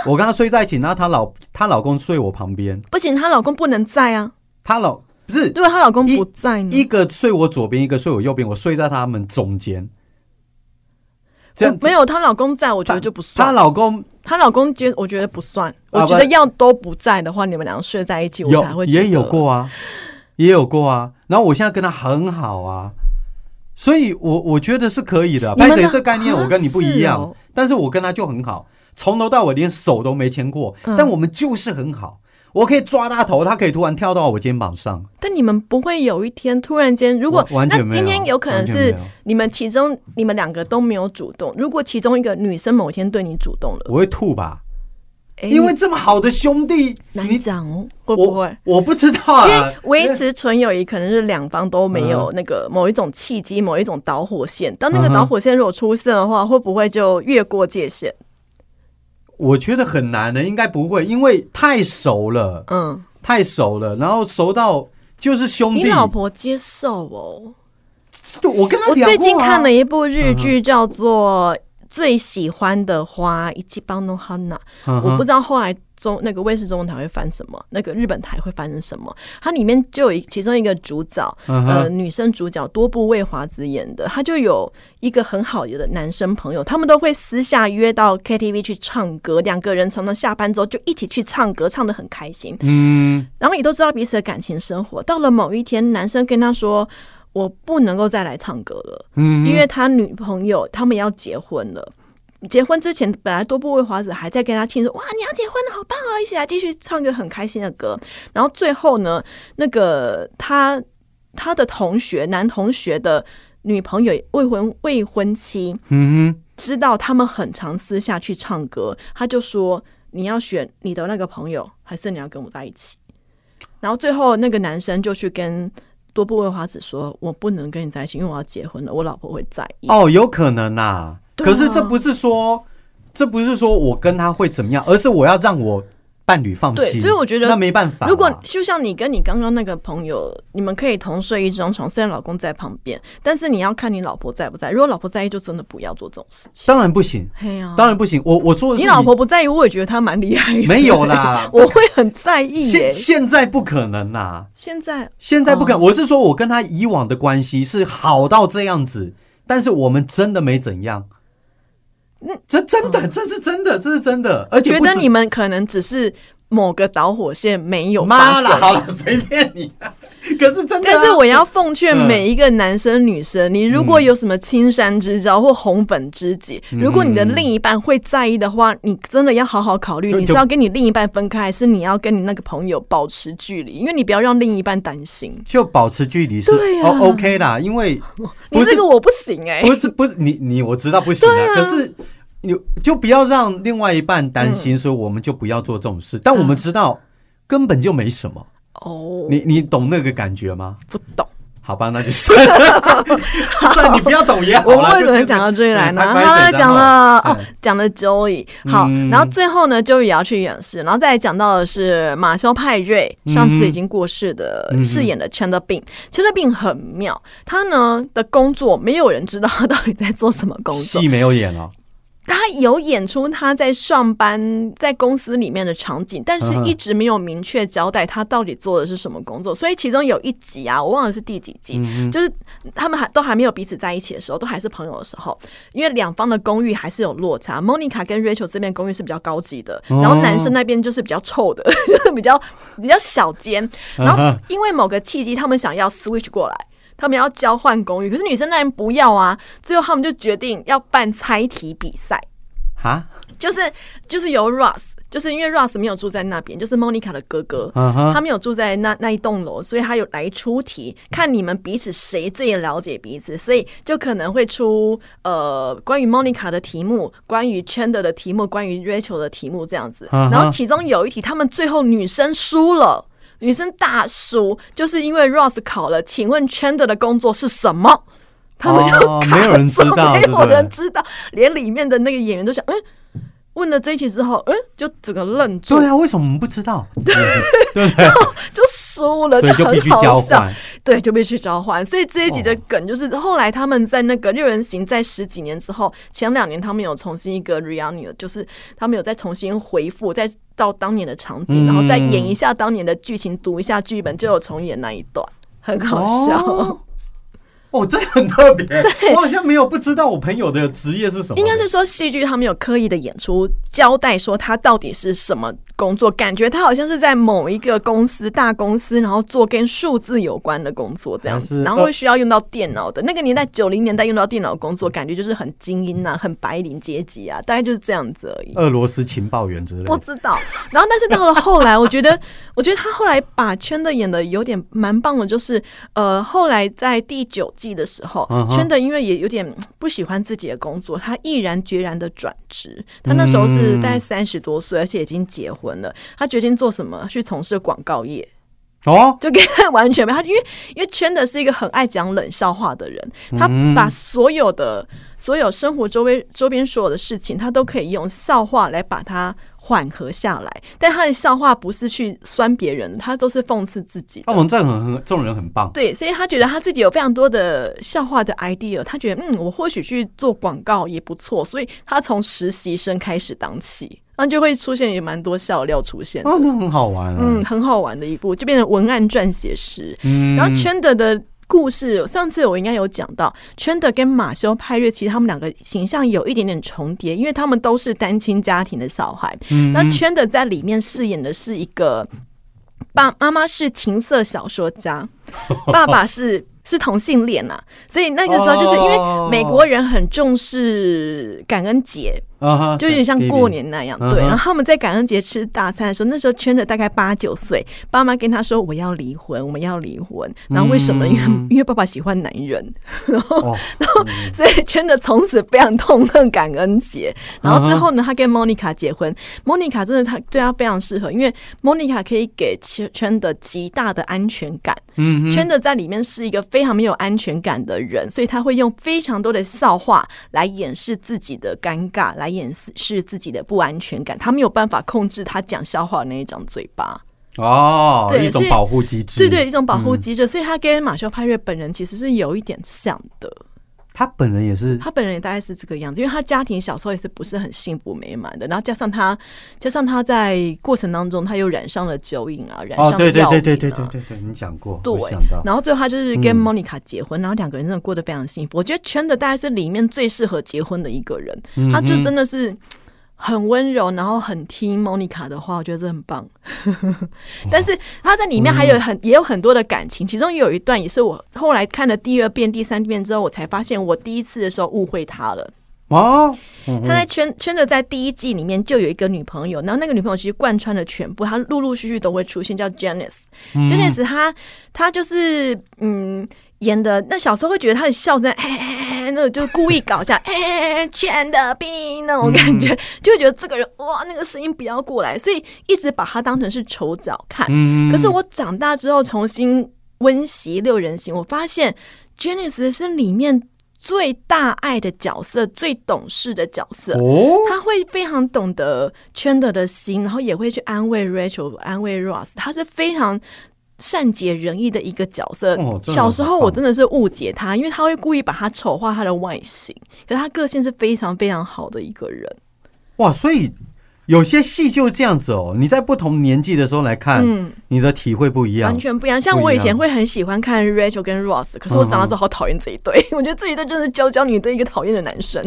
我跟他睡在一起，然后她老她老公睡我旁边，不行，她老公不能在啊。她老不是如果她老公不在呢？一个睡我左边，一个睡我右边，我睡在他们中间。这样我没有她老公在，我觉得就不算。她老公她老公接我觉得不算，啊我觉得要都不在的话，你们两个睡在一起，我才有会觉得也有过啊，也有过啊。然后我现在跟他很好啊，所以我我觉得是可以的啊。你们的拍谁这概念我跟你不一样，啊是哦但是我跟他就很好，从头到尾连手都没牵过，嗯但我们就是很好。我可以抓他头，他可以突然跳到我肩膀上。但你们不会有一天突然间，如果那完完全没有今天有可能是你们其中你们两个都没有主动，如果其中一个女生某一天对你主动了，我会吐吧，诶因为这么好的兄弟，难你讲哦，会不会？我我不知道因啊为。维持纯友谊，可能是两方都没有嗯那个某一种契机、某一种导火线。当那个导火线如果出现的话，会不会就越过界限？我觉得很难的，应该不会，因为太熟了，嗯，太熟了，然后熟到就是兄弟。你老婆接受哦。对我跟他我聊过、啊、最近看了一部日剧，叫做《最喜欢的花》，一起帮诺哈娜。我不知道后来中那个卫视中文台会翻什么，那个日本台会翻成什么。它里面就有一其中一个主角，嗯呃，女生主角多部未华子演的，她就有一个很好的男生朋友，他们都会私下约到 KTV 去唱歌，两个人常常下班之后就一起去唱歌，唱的很开心，嗯，然后也都知道彼此的感情生活。到了某一天，男生跟她说：“我不能够再来唱歌了，嗯，因为他女朋友他们要结婚了。”结婚之前，本来多部未华子还在跟他庆祝，哇，你要结婚了，好棒哦！一起来继续唱个很开心的歌。然后最后呢，那个他他的同学男同学的女朋友未婚未婚妻嗯知道他们很常私下去唱歌，他就说你要选你的那个朋友，还是你要跟我在一起？然后最后那个男生就去跟多部未花子说，我不能跟你在一起，因为我要结婚了，我老婆会在意。哦，有可能呐、可是这不是说，这不是说我跟他会怎么样，而是我要让我伴侣放对心。所以我觉得那没办法嘛。如果就像你跟你刚刚那个朋友，你们可以同睡一张床，虽然老公在旁边，但是你要看你老婆在不在。如果老婆在意，就真的不要做这种事情。当然不行，当然不行。我我做的是你老婆不在意，我也觉得她蛮厉害的。没有啦 我会很在意耶现。现在不可能啦，现在现在不可能。哦我是说我跟他以往的关系是好到这样子，但是我们真的没怎样。嗯这真的，这是真的，这是真的，而且觉得你们可能只是某个导火线没有妈了。好了，随便你。可是真的啊、但是我要奉劝嗯每一个男生女生，你如果有什么青山之交或红粉知己，嗯。如果你的另一半会在意的话，你真的要好好考虑，你是要跟你另一半分开，还是你要跟你那个朋友保持距离？因为你不要让另一半担心。就保持距离是、哦 OK 啦，因为 你这个我不行哎、不是不是你你我知道不行啊，啊。可是你就不要让另外一半担嗯心，所以我们就不要做这种事。但我们知道根本就没什么，哦，你你懂那个感觉吗？不懂。好吧，那就算了，算了，你不要懂也好我了。们为什么就讲到这里来呢？他讲谁然后了哦嗯，讲了 Joey，好，嗯然后最后呢，Joey 也要去演示，然后再来讲到的是马修派瑞，上次已经过世的嗯饰演的 Chandler Bing，Chandler Bing 很妙，他呢的工作没有人知道他到底在做什么工作，戏没有演哦，他有演出他在上班在公司里面的场景，但是一直没有明确交代他到底做的是什么工作。所以其中有一集啊，我忘了是第几集，嗯就是他们还都还没有彼此在一起的时候，都还是朋友的时候，因为两方的公寓还是有落差。Monica 跟 Rachel 这边公寓是比较高级的，哦然后男生那边就是比较臭的，就 是比较比较小间。然后因为某个契机，他们想要 switch 过来。他们要交换公寓，可是女生那边不要啊。最后他们就决定要办猜题比赛，哈，就是就是由 Ross，就是因为 Ross 没有住在那边，就是 Monica 的哥哥，他没有住在那那一栋楼，所以他有来出题，看你们彼此谁最了解彼此，所以就可能会出呃关于 Monica 的题目，关于 Chandler 的题目，关于 Rachel 的题目这样子。然后其中有一题，他们最后女生输了。女生大叔，就是因为 Ross 考了。请问 Chandler 的工作是什么？他们就哦没有人知道 没有人知道，连里面的那个演员都想，嗯。问了这一题之后，嗯，就整个愣住，对啊，为什么我们不知道？对然后？就输了，所以就必须很好笑交换。对，就必须交换。所以这一集的梗就是，后来他们在那个六人行在十几年之后，前两年他们有重新一个 reunion，就是他们有再重新回复，再到当年的场景，嗯然后再演一下当年的剧情，读一下剧本，就有重演那一段，很好笑。哦，哦，这很特别。对我好像没有不知道我朋友的职业是什么。应该是说戏剧他们有刻意的演出，交代说他到底是什么工作，感觉他好像是在某一个公司大公司，然后做跟数字有关的工作这样子，然后会需要用到电脑的。那个年代九零年代用到电脑工作，感觉就是很精英啊，很白领阶级啊，大概就是这样子而已。俄罗斯情报员之类的。不知道，然后但是到了后来，我觉得，我觉得他后来把圈的演的有点蛮棒的，就是呃，后来在第九季的时候嗯，哼圈的因为也有点不喜欢自己的工作，他毅然决然的转职。他那时候是大概三十多岁，而且已经结婚了。他决定做什么？去从事广告业。哦，就跟他完全没他，因为因为圈的是一个很爱讲冷笑话的人，他嗯把所有的所有生活周围周边所有的事情，他都可以用笑话来把它缓和下来。但他的笑话不是去酸别人，他都是讽刺自己的。那我们这很很这种人很棒。对，所以他觉得他自己有非常多的笑话的 idea，他觉得嗯，我或许去做广告也不错，所以他从实习生开始当起，那就会出现也蛮多笑料出现。哦，那很好玩啊。嗯，很好玩的一部，就变成文案撰写师。嗯然后圈德的故事，上次我应该有讲到，圈德跟马修派瑞其实他们两个形象有一点点重叠，因为他们都是单亲家庭的小孩。嗯那圈德在里面饰演的是一个爸妈妈是情色小说家，爸爸是。是同性恋呐、所以那个时候就是因为美国人很重视感恩节，啊哈就有点像过年那样，对。然后他们在感恩节吃大餐的时候，那时候圈的大概八九岁，爸妈跟他说我要离婚，我们要离婚。然后为什么？因为因为爸爸喜欢男人，然后然后，所以圈的从此非常痛恨感恩节。然后之后呢，他跟 Monica 结婚，Monica 真的他对他非常适合，因为 Monica 可以给圈圈的极大的安全感。嗯圈的在里面是一个非常没有安全感的人，所以他会用非常多的笑话来掩饰自己的尴尬，来掩饰自己的不安全感。他没有办法控制他讲笑话的那一张嘴巴，哦，对一种保护机制。对对，一种保护机制。所以他跟马修派瑞本人其实是有一点像的。他本人也是他本人也大概是这个样子，因为他家庭小时候也是不是很幸福美满的，然后加上他，加上他在过程当中他又染上了酒瘾啊，染上哦，了对对药瘾啊对对对对对对，你讲过，对我想到，然后最后他就是跟嗯。Monica 结婚，然后两个人真的过得非常幸福。我觉得圈的大概是里面最适合结婚的一个人，嗯他就真的是很温柔，然后很听 Monica 的话，我觉得这很棒。但是他在里面还有很、也有很多的感情，其中有一段也是我后来看了第二遍、第三遍之后，我才发现我第一次的时候误会他了。哦，嗯他在圈圈的在第一季里面就有一个女朋友，然后那个女朋友其实贯穿了全部，她陆陆续续都会出现，叫 Janice。Janice 她她就是嗯。演的那小时候会觉得他的笑声，哎哎哎，那种就是故意搞笑，嘿嘿嘿，圈的兵那种感觉，就会觉得这个人哇，那个声音不要过来，所以一直把他当成是丑角看。嗯可是我长大之后重新温习六人行，我发现 j e n i c e 是里面最大爱的角色，最懂事的角色。哦，他会非常懂得圈德的心，然后也会去安慰 Rachel、安慰 Ross，他是非常善解人意的一个角色。哦小时候我真的是误解他，因为他会故意把他丑化他的外形，可是他个性是非常非常好的一个人。哇，所以有些戏就是这样子哦。你在不同年纪的时候来看，嗯你的体会不一样完。全不一样。像我以前会很喜欢看 Rachel 跟 Ross，可是我长大之后好讨厌这一对。我觉得这一对真的是娇娇女对一个讨厌的男生。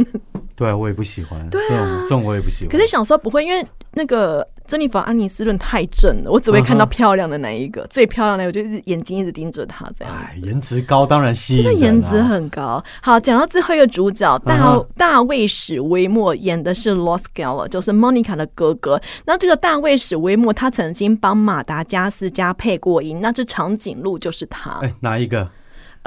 对，我也不喜欢。对啊这种我也不喜欢。可是小时候不会，因为那个珍妮佛·安妮斯顿太正了，我只会看到漂亮的那一个，最漂亮的，我就一直眼睛一直盯着她这样。哎，颜值高当然吸引啊。颜值很高。好，讲到最后一个主角大、大卫史威默演的是 Los Geller，就是 Monica 的哥哥。那这个大卫史威默他曾经帮马达加斯加配过音，那这长颈鹿就是他。哎，哪一个？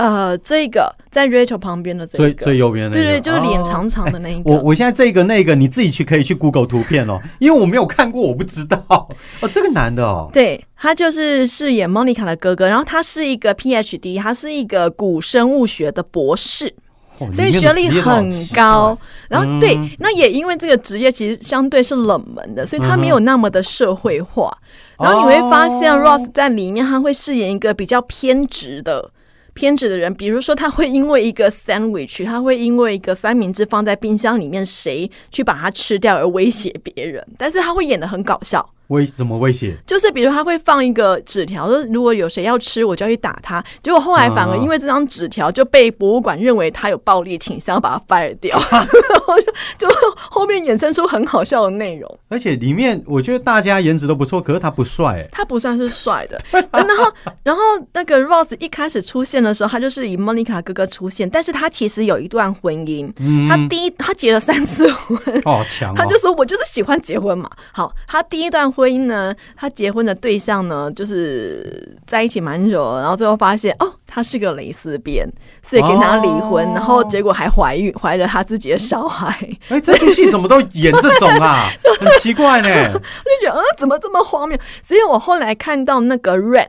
呃，这个在 Rachel 旁边的这最个，最右边那个，对对，就是脸哦长长的那一个。我我现在这个那个你自己去可以去 Google 图片哦，因为我没有看过，我不知道 哦。这个男的哦，对他就是饰演 Monica 的哥哥，然后他是一个 PhD，他是一个古生物学的博士，哦所以学历很高。然后嗯对，那也因为这个职业其实相对是冷门的，所以他没有那么的社会化。然后你会发现哦 Ross 在里面他会饰演一个比较偏执的。偏执的人，比如说他会因为一个 sandwich，他会因为一个三明治放在冰箱里面，谁去把它吃掉而威胁别人，但是他会演的很搞笑。威怎么威胁？就是比如他会放一个纸条，说如果有谁要吃，我就要去打他。结果后来反而因为这张纸条就被博物馆认为他有暴力倾向，把他 fire 掉，然 后就就后面衍生出很好笑的内容。而且里面我觉得大家颜值都不错，可是他不帅哎。他不算是帅的，然后然后那个 Rose 一开始出现的时候，他就是以 Monica 哥哥出现，但是他其实有一段婚姻，他第一他结了三次婚，哦，强哦！他就说：“我就是喜欢结婚嘛。”好，他第一段婚姻呢，他结婚的对象呢，就是在一起蛮久了，然后最后发现哦，他是个蕾丝边，所以跟他离婚，哦然后结果还怀孕，怀了他自己的小孩，哎，这出戏怎么都演这种啊？很奇怪呢。我就觉得呃，怎么这么荒谬？所以我后来看到那个《Rent》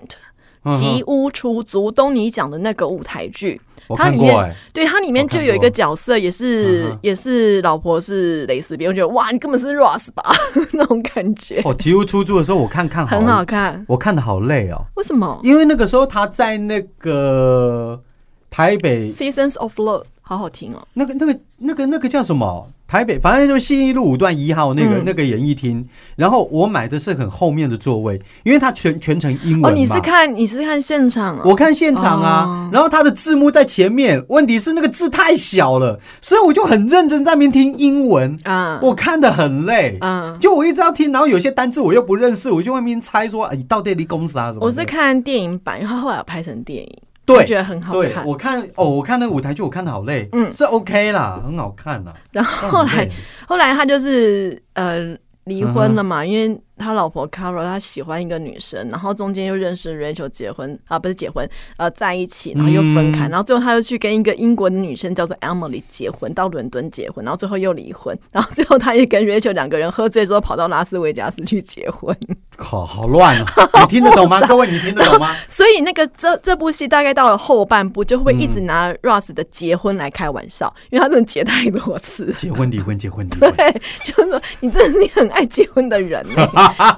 吉屋出租，东尼讲的那个舞台剧。我它里面对它里面就有一个角色，也是、嗯也是老婆是蕾丝边，我觉得哇，你根本是 Ross 吧 那种感觉，哦，吉屋出租的时候我看看很好，看。我看的好累哦，为什么？因为那个时候他在那个台北？Seasons of Love 好好听哦。那个、那个、那个、那个叫什么？台北，反正就是信义路五段一号那个、嗯那个演艺厅。然后我买的是很后面的座位，因为它全全程英文。哦，你是看你是看现场啊？我看现场啊，哦然后它的字幕在前面，问题是那个字太小了，所以我就很认真在那边听英文，啊，我看的很累。啊，就我一直要听，然后有些单字我又不认识，我就外面猜说，哎，你到底离公司啊什么？我是看电影版，因为它后来有拍成电影，对我觉得很好对，看。我看哦，我看那个舞台剧，我看的好累，嗯是 OK 啦，很好看啦。然后后来后来他就是呃离嗯婚了嘛，因为他老婆 Carol 他喜欢一个女生，然后中间又认识 Rachel 结婚啊，不是结婚呃在一起，然后又分开，嗯然后最后他又去跟一个英国的女生叫做 Emily 结婚，到伦敦结婚，然后最后又离婚，然后最后他也跟 Rachel 两个人喝醉之后跑到拉斯维加斯去结婚。好好乱啊，你听得懂吗？各位，你听得懂吗？所以那个这这部戏大概到了后半部，就会一直拿 Ross 的结婚来开玩笑，因为他真的结太多次。结婚离婚，结婚离婚，对，就是说你真的你很爱结婚的人呢，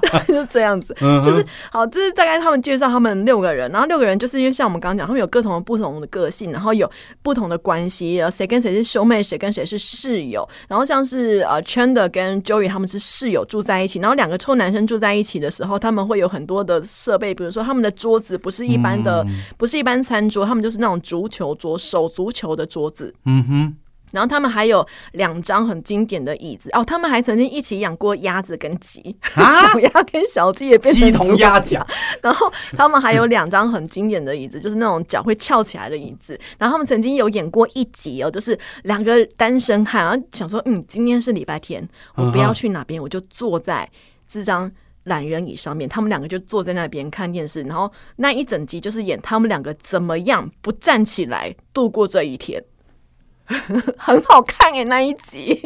就这样子。嗯就是好，这是大概他们介绍他们六个人，然后六个人就是因为像我们刚刚讲，他们有各种不同的个性，然后有不同的关系，呃，谁跟谁是兄妹，谁跟谁是室友，然后像是呃 Chandler 跟 Joey 他们是室友住在一起，然后两个臭男生住在一起的时候，他们会有很多的设备，比如说他们的桌子不是一般的，不是一般餐桌，他们就是那种足球桌，手足球的桌子，嗯哼，然后他们还有两张很经典的椅子。哦，他们还曾经一起养过鸭子跟鸡，啊？小鸭跟小鸡也变成鸡同鸭猪讲，然后他们还有两张很经典的椅子，就是那种脚会翘起来的椅子。然后他们曾经有演过一集哦，就是两个单身汉，然后想说，嗯，今天是礼拜天，我不要去哪边，我就坐在这张。懒人椅上面，他们两个就坐在那边看电视，然后那一整集就是演他们两个怎么样不站起来度过这一天，很好看诶，那一集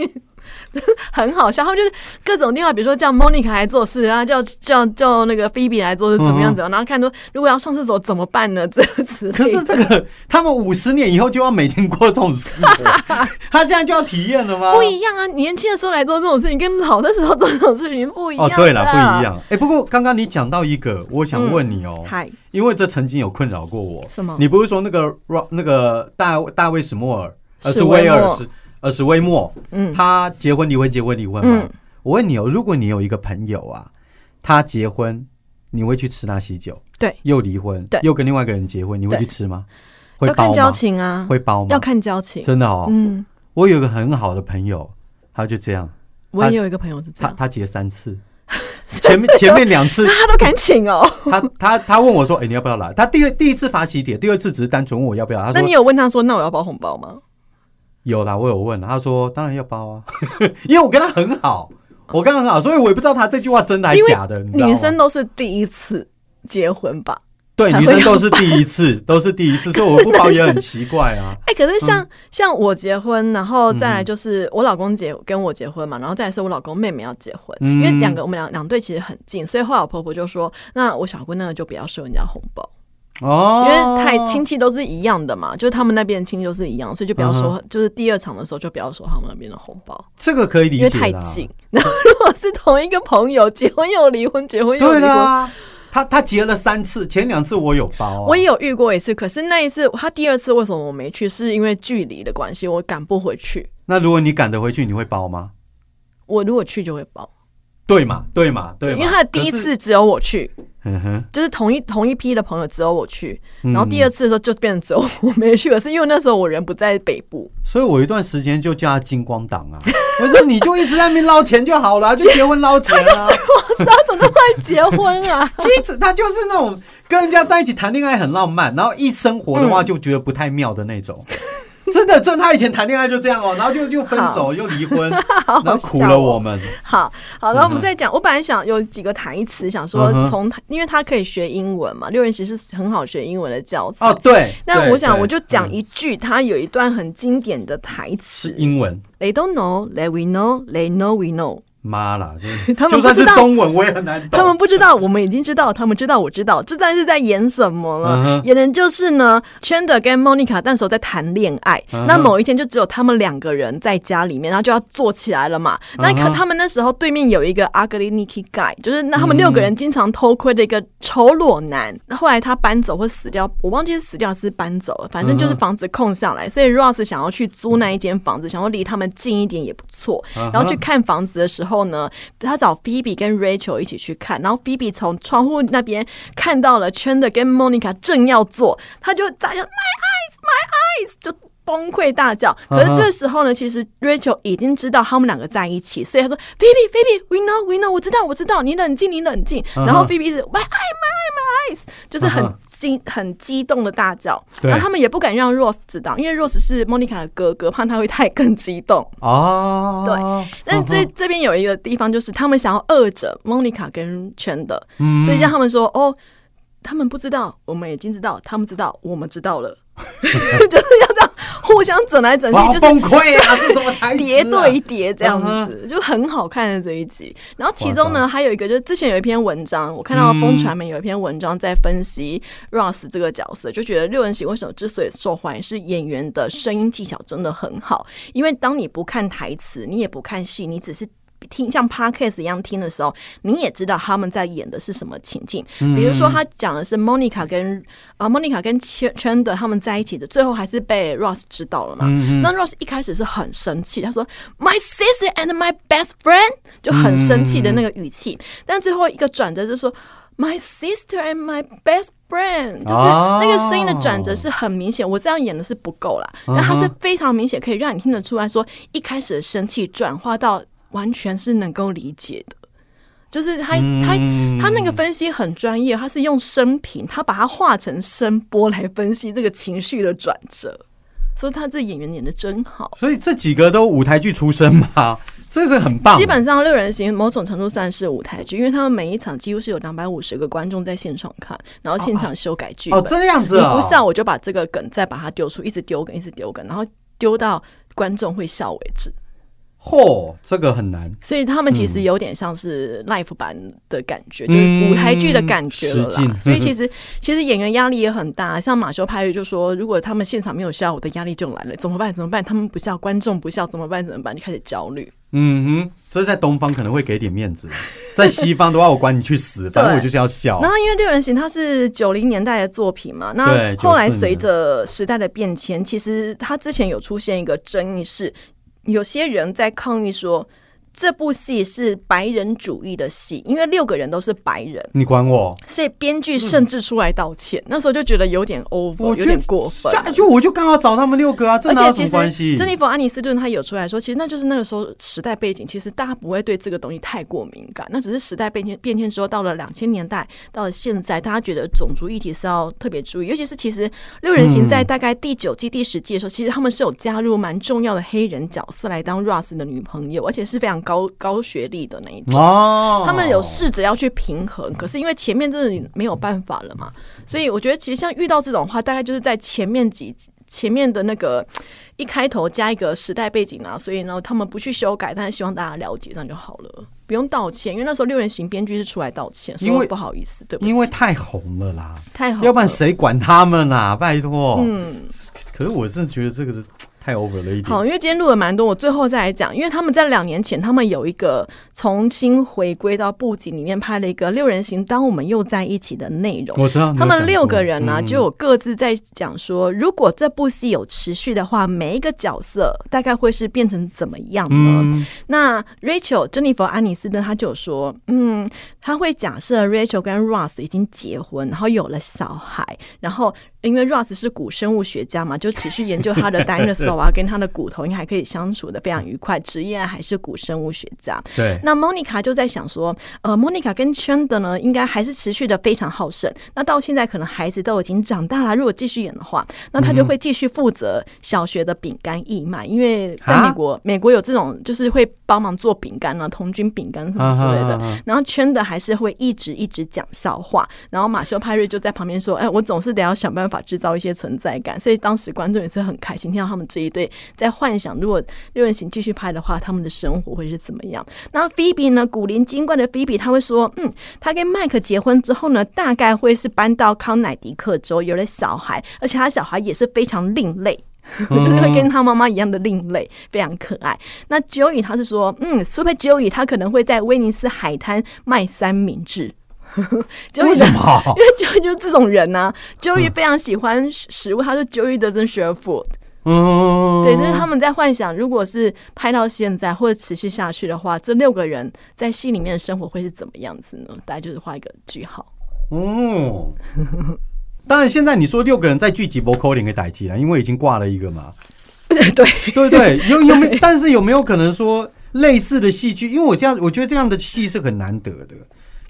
很好笑。他们就是各种电话，比如说叫 Monica 来做事，然后叫叫叫那个 Phoebe 来做事，怎么样怎么样，然后看说如果要上厕所怎么办呢？这个之类的可是这个他们五十年以后就要每天过这种生活，他现在就要体验了吗？不一样啊！年轻的时候来做这种事情，跟老的时候做这种事情不一样。哦，对了，不一。样。哎、不过刚刚你讲到一个，我想问你哦，嗨，因为这曾经有困扰过我。什么你不是说那个 Ro- 那个大大卫史莫尔，呃史是威尔史呃是威莫，嗯他结婚离婚结婚离婚嘛？嗯我问你哦，如果你有一个朋友啊，他结婚，你会去吃他喜酒？对，又离婚，对又跟另外一个人结婚，你会去吃吗？会包要看交吗？情啊，会包吗？要看交情。真的哦，嗯，我有一个很好的朋友，他就这样，我也有一个朋友是这样，他他结三次，前面前面两次 他都敢请哦。他他他问我说：“哎、你要不要来？”他第一第一次发喜帖，第二次只是单纯问我要不要。他说那你有问他说，那我要包红包吗？有啦，我有问，他说当然要包啊，因为我跟他很好，我跟他很好，所以我也不知道他这句话真的还因为假的。女生都是第一次结婚吧？对，女生都是第一次，都是第一次，所以我不包也很奇怪啊。哎、可是像、嗯像我结婚，然后再来就是我老公结跟我结婚嘛，然后再来是我老公妹妹要结婚，嗯因为两个我们两两对其实很近，所以后来我婆婆就说，那我小姑那个就不要收人家红包，哦，因为太亲戚都是一样的嘛，就是他们那边亲戚都是一样，所以就不要说，嗯就是第二场的时候就不要说他们那边的红包，这个可以理解因为太近。然后如果是同一个朋友结婚又离婚，结婚又离婚。他他结了三次，前两次我有包啊、我也有遇过一次，可是那一次他第二次为什么我没去？是因为距离的关系，我赶不回去。那如果你赶得回去，你会包吗？我如果去就会报，对嘛，对嘛，对嘛。因为他的第一，次只有我去，嗯哼，就是同一同一批的朋友只有我去，嗯然后第二次的时候就变成只有我没去，可是因为那时候我人不在北部，所以我一段时间就叫他金光党啊，我说你就一直在那边捞钱就好了，就结婚捞钱啊。他怎么那么快结婚啊？其实他就是那种跟人家在一起谈恋爱很浪漫，然后一生活的话就觉得不太妙的那种。真的，真的，他以前谈恋爱就这样哦，然后就就分手又离婚，然后苦了我们。好好，然后我们再讲。我本来想有几个台词，想说从他，因为他可以学英文嘛，六人行是很好学英文的教材。哦，对。那我想我就讲嗯一句，他有一段很经典的台词是英文。：They don't know, they we know, they know we know。妈啦，真 他们就算是中文我也很难懂。他们不知道，我们已经知道，他们知道，我知道，这在是在演什么了？演的就是呢，Chandler 跟 Monica 那时候在谈恋爱。那某一天就只有他们两个人在家里面，然后就要坐起来了嘛。那看嗯哼他们那时候对面有一个 ugly Nicky guy，就是那他们六个人经常偷窥的一个丑裸男。后来他搬走或死掉，我忘记是死掉还是搬走了，反正就是房子空下来，所以 Ross 想要去租那一间房子，想要离他们近一点也不错。嗯然后去看房子的时候后呢，他找 Phoebe 跟 Rachel 一起去看，然后 Phoebe 从窗户那边看到了 Chandler 跟 Monica 正要做，他就在叫 My eyes, my eyes，就崩溃大叫。可是这个时候呢，其实 Rachel 已经知道他们两个在一起，所以他说 Phoebe, Phoebe, we know, we know，我知道，我知道，你冷静，你冷静。然后 Phoebe 是 My eye, my eye, my eyes，就是很激很激动的大叫。然后他们也不敢让 Rose 知道，因为 Rose 是 Monica 的哥哥，怕他会太更激动。哦，对。但这这边有一个地方，就是他们想要遏着 Monica 跟 Chandler，、嗯。所以让他们说哦，他们不知道，我们已经知道，他们知道，我们知道了，就是要这样互相整来整去就是崩溃啊！这什么台词、啊？叠对叠这样嗯子，就很好看的这一集。然后其中呢，还有一个就是之前有一篇文章，我看到嗯风传媒有一篇文章在分析 Ross 这个角色，就觉得六人行为什么之所以受欢迎，是演员的声音技巧真的很好。因为当你不看台词，你也不看戏，你只是。听像 podcast 一样听的时候，你也知道他们在演的是什么情境。比如说，他讲的是 Monica 跟啊、Monica 跟 Ch- Chandler 他们在一起的，最后还是被 Ross 知道了嘛。那 Ross 一开始是很生气，他说 My sister and my best friend 就很生气的那个语气，但最后一个转折就是说 My sister and my best friend，就是那个声音的转折是很明显。我这样演的是不够啦，但他是非常明显，可以让你听得出来说，一开始的生气转化到完全是能够理解的。就是他他他那个分析很专业，他是用声频，他把它化成声波来分析这个情绪的转折，所以他这演员演的真好。所以这几个都舞台剧出身嘛，这是很棒。基本上六人行某种程度算是舞台剧，因为他们每一场几乎是有两百五十个观众在现场看，然后现场修改剧本。哦，这样子你啊、不笑，我就把这个梗再把它丢出，一直丢梗，一直丢梗，然后丢到观众会笑为止。嚯，这个很难。所以他们其实有点像是 l i f e 版的感觉，就是舞台剧的感觉了。所以其实其实演员压力也很大，像马修派瑞就说，如果他们现场没有笑，我的压力就来了，怎么办？怎么办？他们不笑，观众不笑，怎么办？怎么办？就开始焦虑。嗯哼，这在东方可能会给点面子，在西方的话，我管你去死，反正我就是要笑然。后因为六人行它是九零年代的作品嘛，那对94年后来随着时代的变迁，其实它之前有出现一个争议是，有些人在抗议说。这部戏是白人主义的戏，因为六个人都是白人，你管我？所以编剧甚至出来道歉。那时候就觉得有点 over，有点过分。这就我就刚好找他们六个啊，这哪有什么关系？珍妮佛·安妮斯顿她有出来说，其实那就是那个时候时代背景，其实大家不会对这个东西太过敏感。那只是时代变迁变迁之后，到了两千年代，到了现在，大家觉得种族议题是要特别注意，尤其是其实六人行在大概第九季、第十季的时候，其实他们是有加入蛮重要的黑人角色来当 Russ 的女朋友，而且是非常高高学历的那一种。哦，他们有试着要去平衡，可是因为前面真的没有办法了嘛，所以我觉得其实像遇到这种话，大概就是在前面几前面的那个一开头加一个时代背景啊，所以呢他们不去修改，但是希望大家了解，这样就好了，不用道歉，因为那时候六人行编剧是出来道歉，因为说不好意思，对不起，因为太红了啦，太红了，要不然谁管他们啊？拜托。嗯。可是我真的觉得这个是太 over 了一点。好，因为今天录了蛮多，我最后再来讲，因为他们在两年前，他们有一个重新回归到布景里面拍了一个六人行，当我们又在一起的内容。我知道他们六个人呢、嗯就有各自在讲说，如果这部戏有持续的话，每一个角色大概会是变成怎么样呢？嗯那 Rachel 珍妮佛安妮斯顿他就有说，嗯，他会假设 Rachel 跟 Ross 已经结婚，然后有了小孩，然后因为 Ross 是古生物学家嘛，就持续研究他的 dinosaur 啊，跟他的骨头应该还可以相处的非常愉快，职业还是古生物学家。对，那 Monica 就在想说，呃，Monica 跟 Chandler 呢，应该还是持续的非常好胜。那到现在可能孩子都已经长大了，如果继续演的话，那他就会继续负责小学的饼干义卖，因为在美国，美国有这种就是会帮忙做饼干啊，童军饼干什么之类的。啊啊啊啊然后 Chandler 还是会一直一直讲笑话，然后马修派瑞就在旁边说：“哎，我总是得要想办法制造一些存在感。”所以当时观众也是很开心，听到他们这一对在幻想，如果六人行继续拍的话，他们的生活会是怎么样。然后 Phoebe 呢，古灵精怪的 Phoebe，他会说：“嗯，他跟麦克结婚之后呢，大概会是搬到康乃狄克州，有了小孩，而且他小孩也是非常另类。”就是会跟他妈妈一样的另类，非常可爱。那 Joey 他是说，嗯，Super Joey 他可能会在威尼斯海滩卖三明治。Joey 为什么？因为 Joey 就是这种人呐、Joey 非常喜欢食物，他说 Joey doesn't share food。嗯，对，就是他们在幻想，如果是拍到现在或者持续下去的话，这六个人在戏里面的生活会是怎么样子呢？大家就是画一个句号。哦。当然，现在你说六个人在聚集不扣零给逮起来，因为已经挂了一个嘛，对，对不对？有有没有？但是有没有可能说类似的戏剧？因为我这样，我觉得这样的戏是很难得的，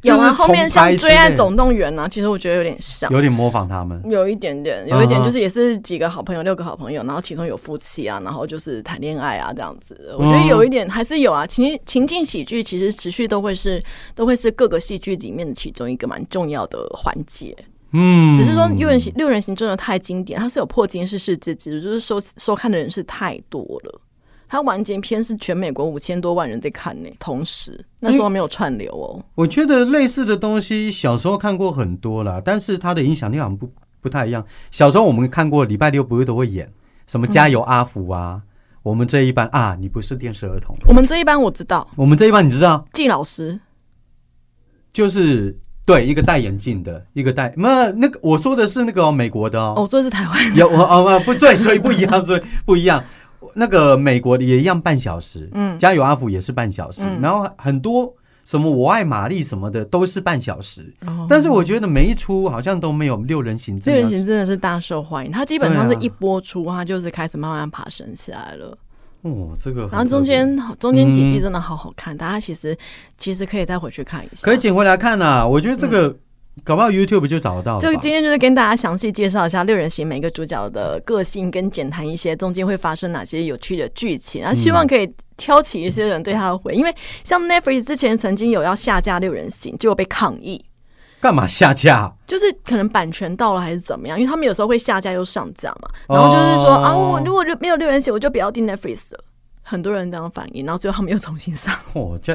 有啊，后面像《追爱总动员》呢，其实我觉得有点像。有点模仿他们。有一点点，有一点就是也是几个好朋友，六个好朋友，然后其中有夫妻啊，然后就是谈恋爱啊这样子。我觉得有一点还是有啊，情情境喜剧其实持续都会是都会是各个戏剧里面的其中一个蛮重要的环节。嗯，只是说六人行六人行真的太经典，它是有破金氏世界纪录，就是收收看的人是太多了。它完结篇是全美国五千多万人在看呢、同时那时候没有串流哦。我觉得类似的东西小时候看过很多啦，但是它的影响力好像不不太一样。小时候我们看过，礼拜六不是都会演什么《加油阿福》啊？我们这一班啊，你不是电视儿童，我们这一班我知道，我们这一班你知道，季老师。就是对一个戴眼镜的，一个戴那那个我说的是那个、哦、美国的哦，哦，我说的是台湾有哦哦哦不对，所以不一样，所以不一样。那个美国的也一样半小时，嗯。加油阿福也是半小时，嗯。然后很多什么我爱玛丽什么的都是半小时，哦。但是我觉得每一出好像都没有六人行这六人行真的是大受欢迎，它基本上是一播出，它就是开始慢慢爬升起来了。哦，这个很然后中间中间几季嗯。真的好好看，大家其实其实可以再回去看一下。可以捡回来看呐、我觉得这个、搞不好 YouTube 就找得到了吧。这个今天就是跟大家详细介绍一下六人行每个主角的个性，跟简谈一些中间会发生哪些有趣的剧情，然后希望可以挑起一些人对他的回应。因为像 Netflix 之前曾经有要下架六人行，结果被抗议，干嘛下架？就是可能版权到了还是怎么样，因为他们有时候会下架又上架嘛，然后就是说、哦啊，我如果就没有六人行，我就不要订 Netflix 了。很多人这样反应，然后最后他们又重新上，哦，这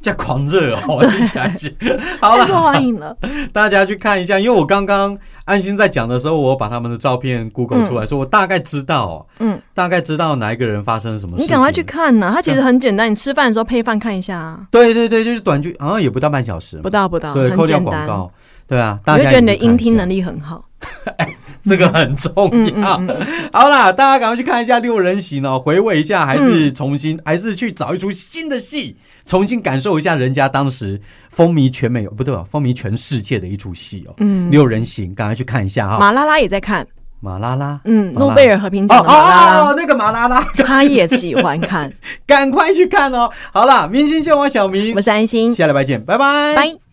这这狂热哦，听起。来 是好了，欢迎了。大家去看一下，因为我刚刚安心在讲的时候，我把他们的照片 Google 出来，说我大概知道哦，嗯，大概知道哪一个人发生了什么事。你赶快去看呐、它其实很简单，你吃饭的时候配饭看一下啊，对对对，就是短剧，好像也不到半小时，不到不到，对，扣掉。广告，对啊，大家会觉得你的音听能力很好。这个很重要。嗯嗯嗯好啦，大家赶快去看一下《六人行》哦，回味一下，还是重新，还是去找一出新的戏，重新感受一下人家当时风靡全美，不对吧？风靡全世界的一出戏哦，嗯六人行》，赶快去看一下哈。马拉拉也在看，马拉拉，嗯，诺贝尔和平哦奖的马拉拉，哦哦，那个马拉拉，他也喜欢看。赶快去看哦。好了，明星秀王小明我，是安心，下礼拜见，拜拜，拜。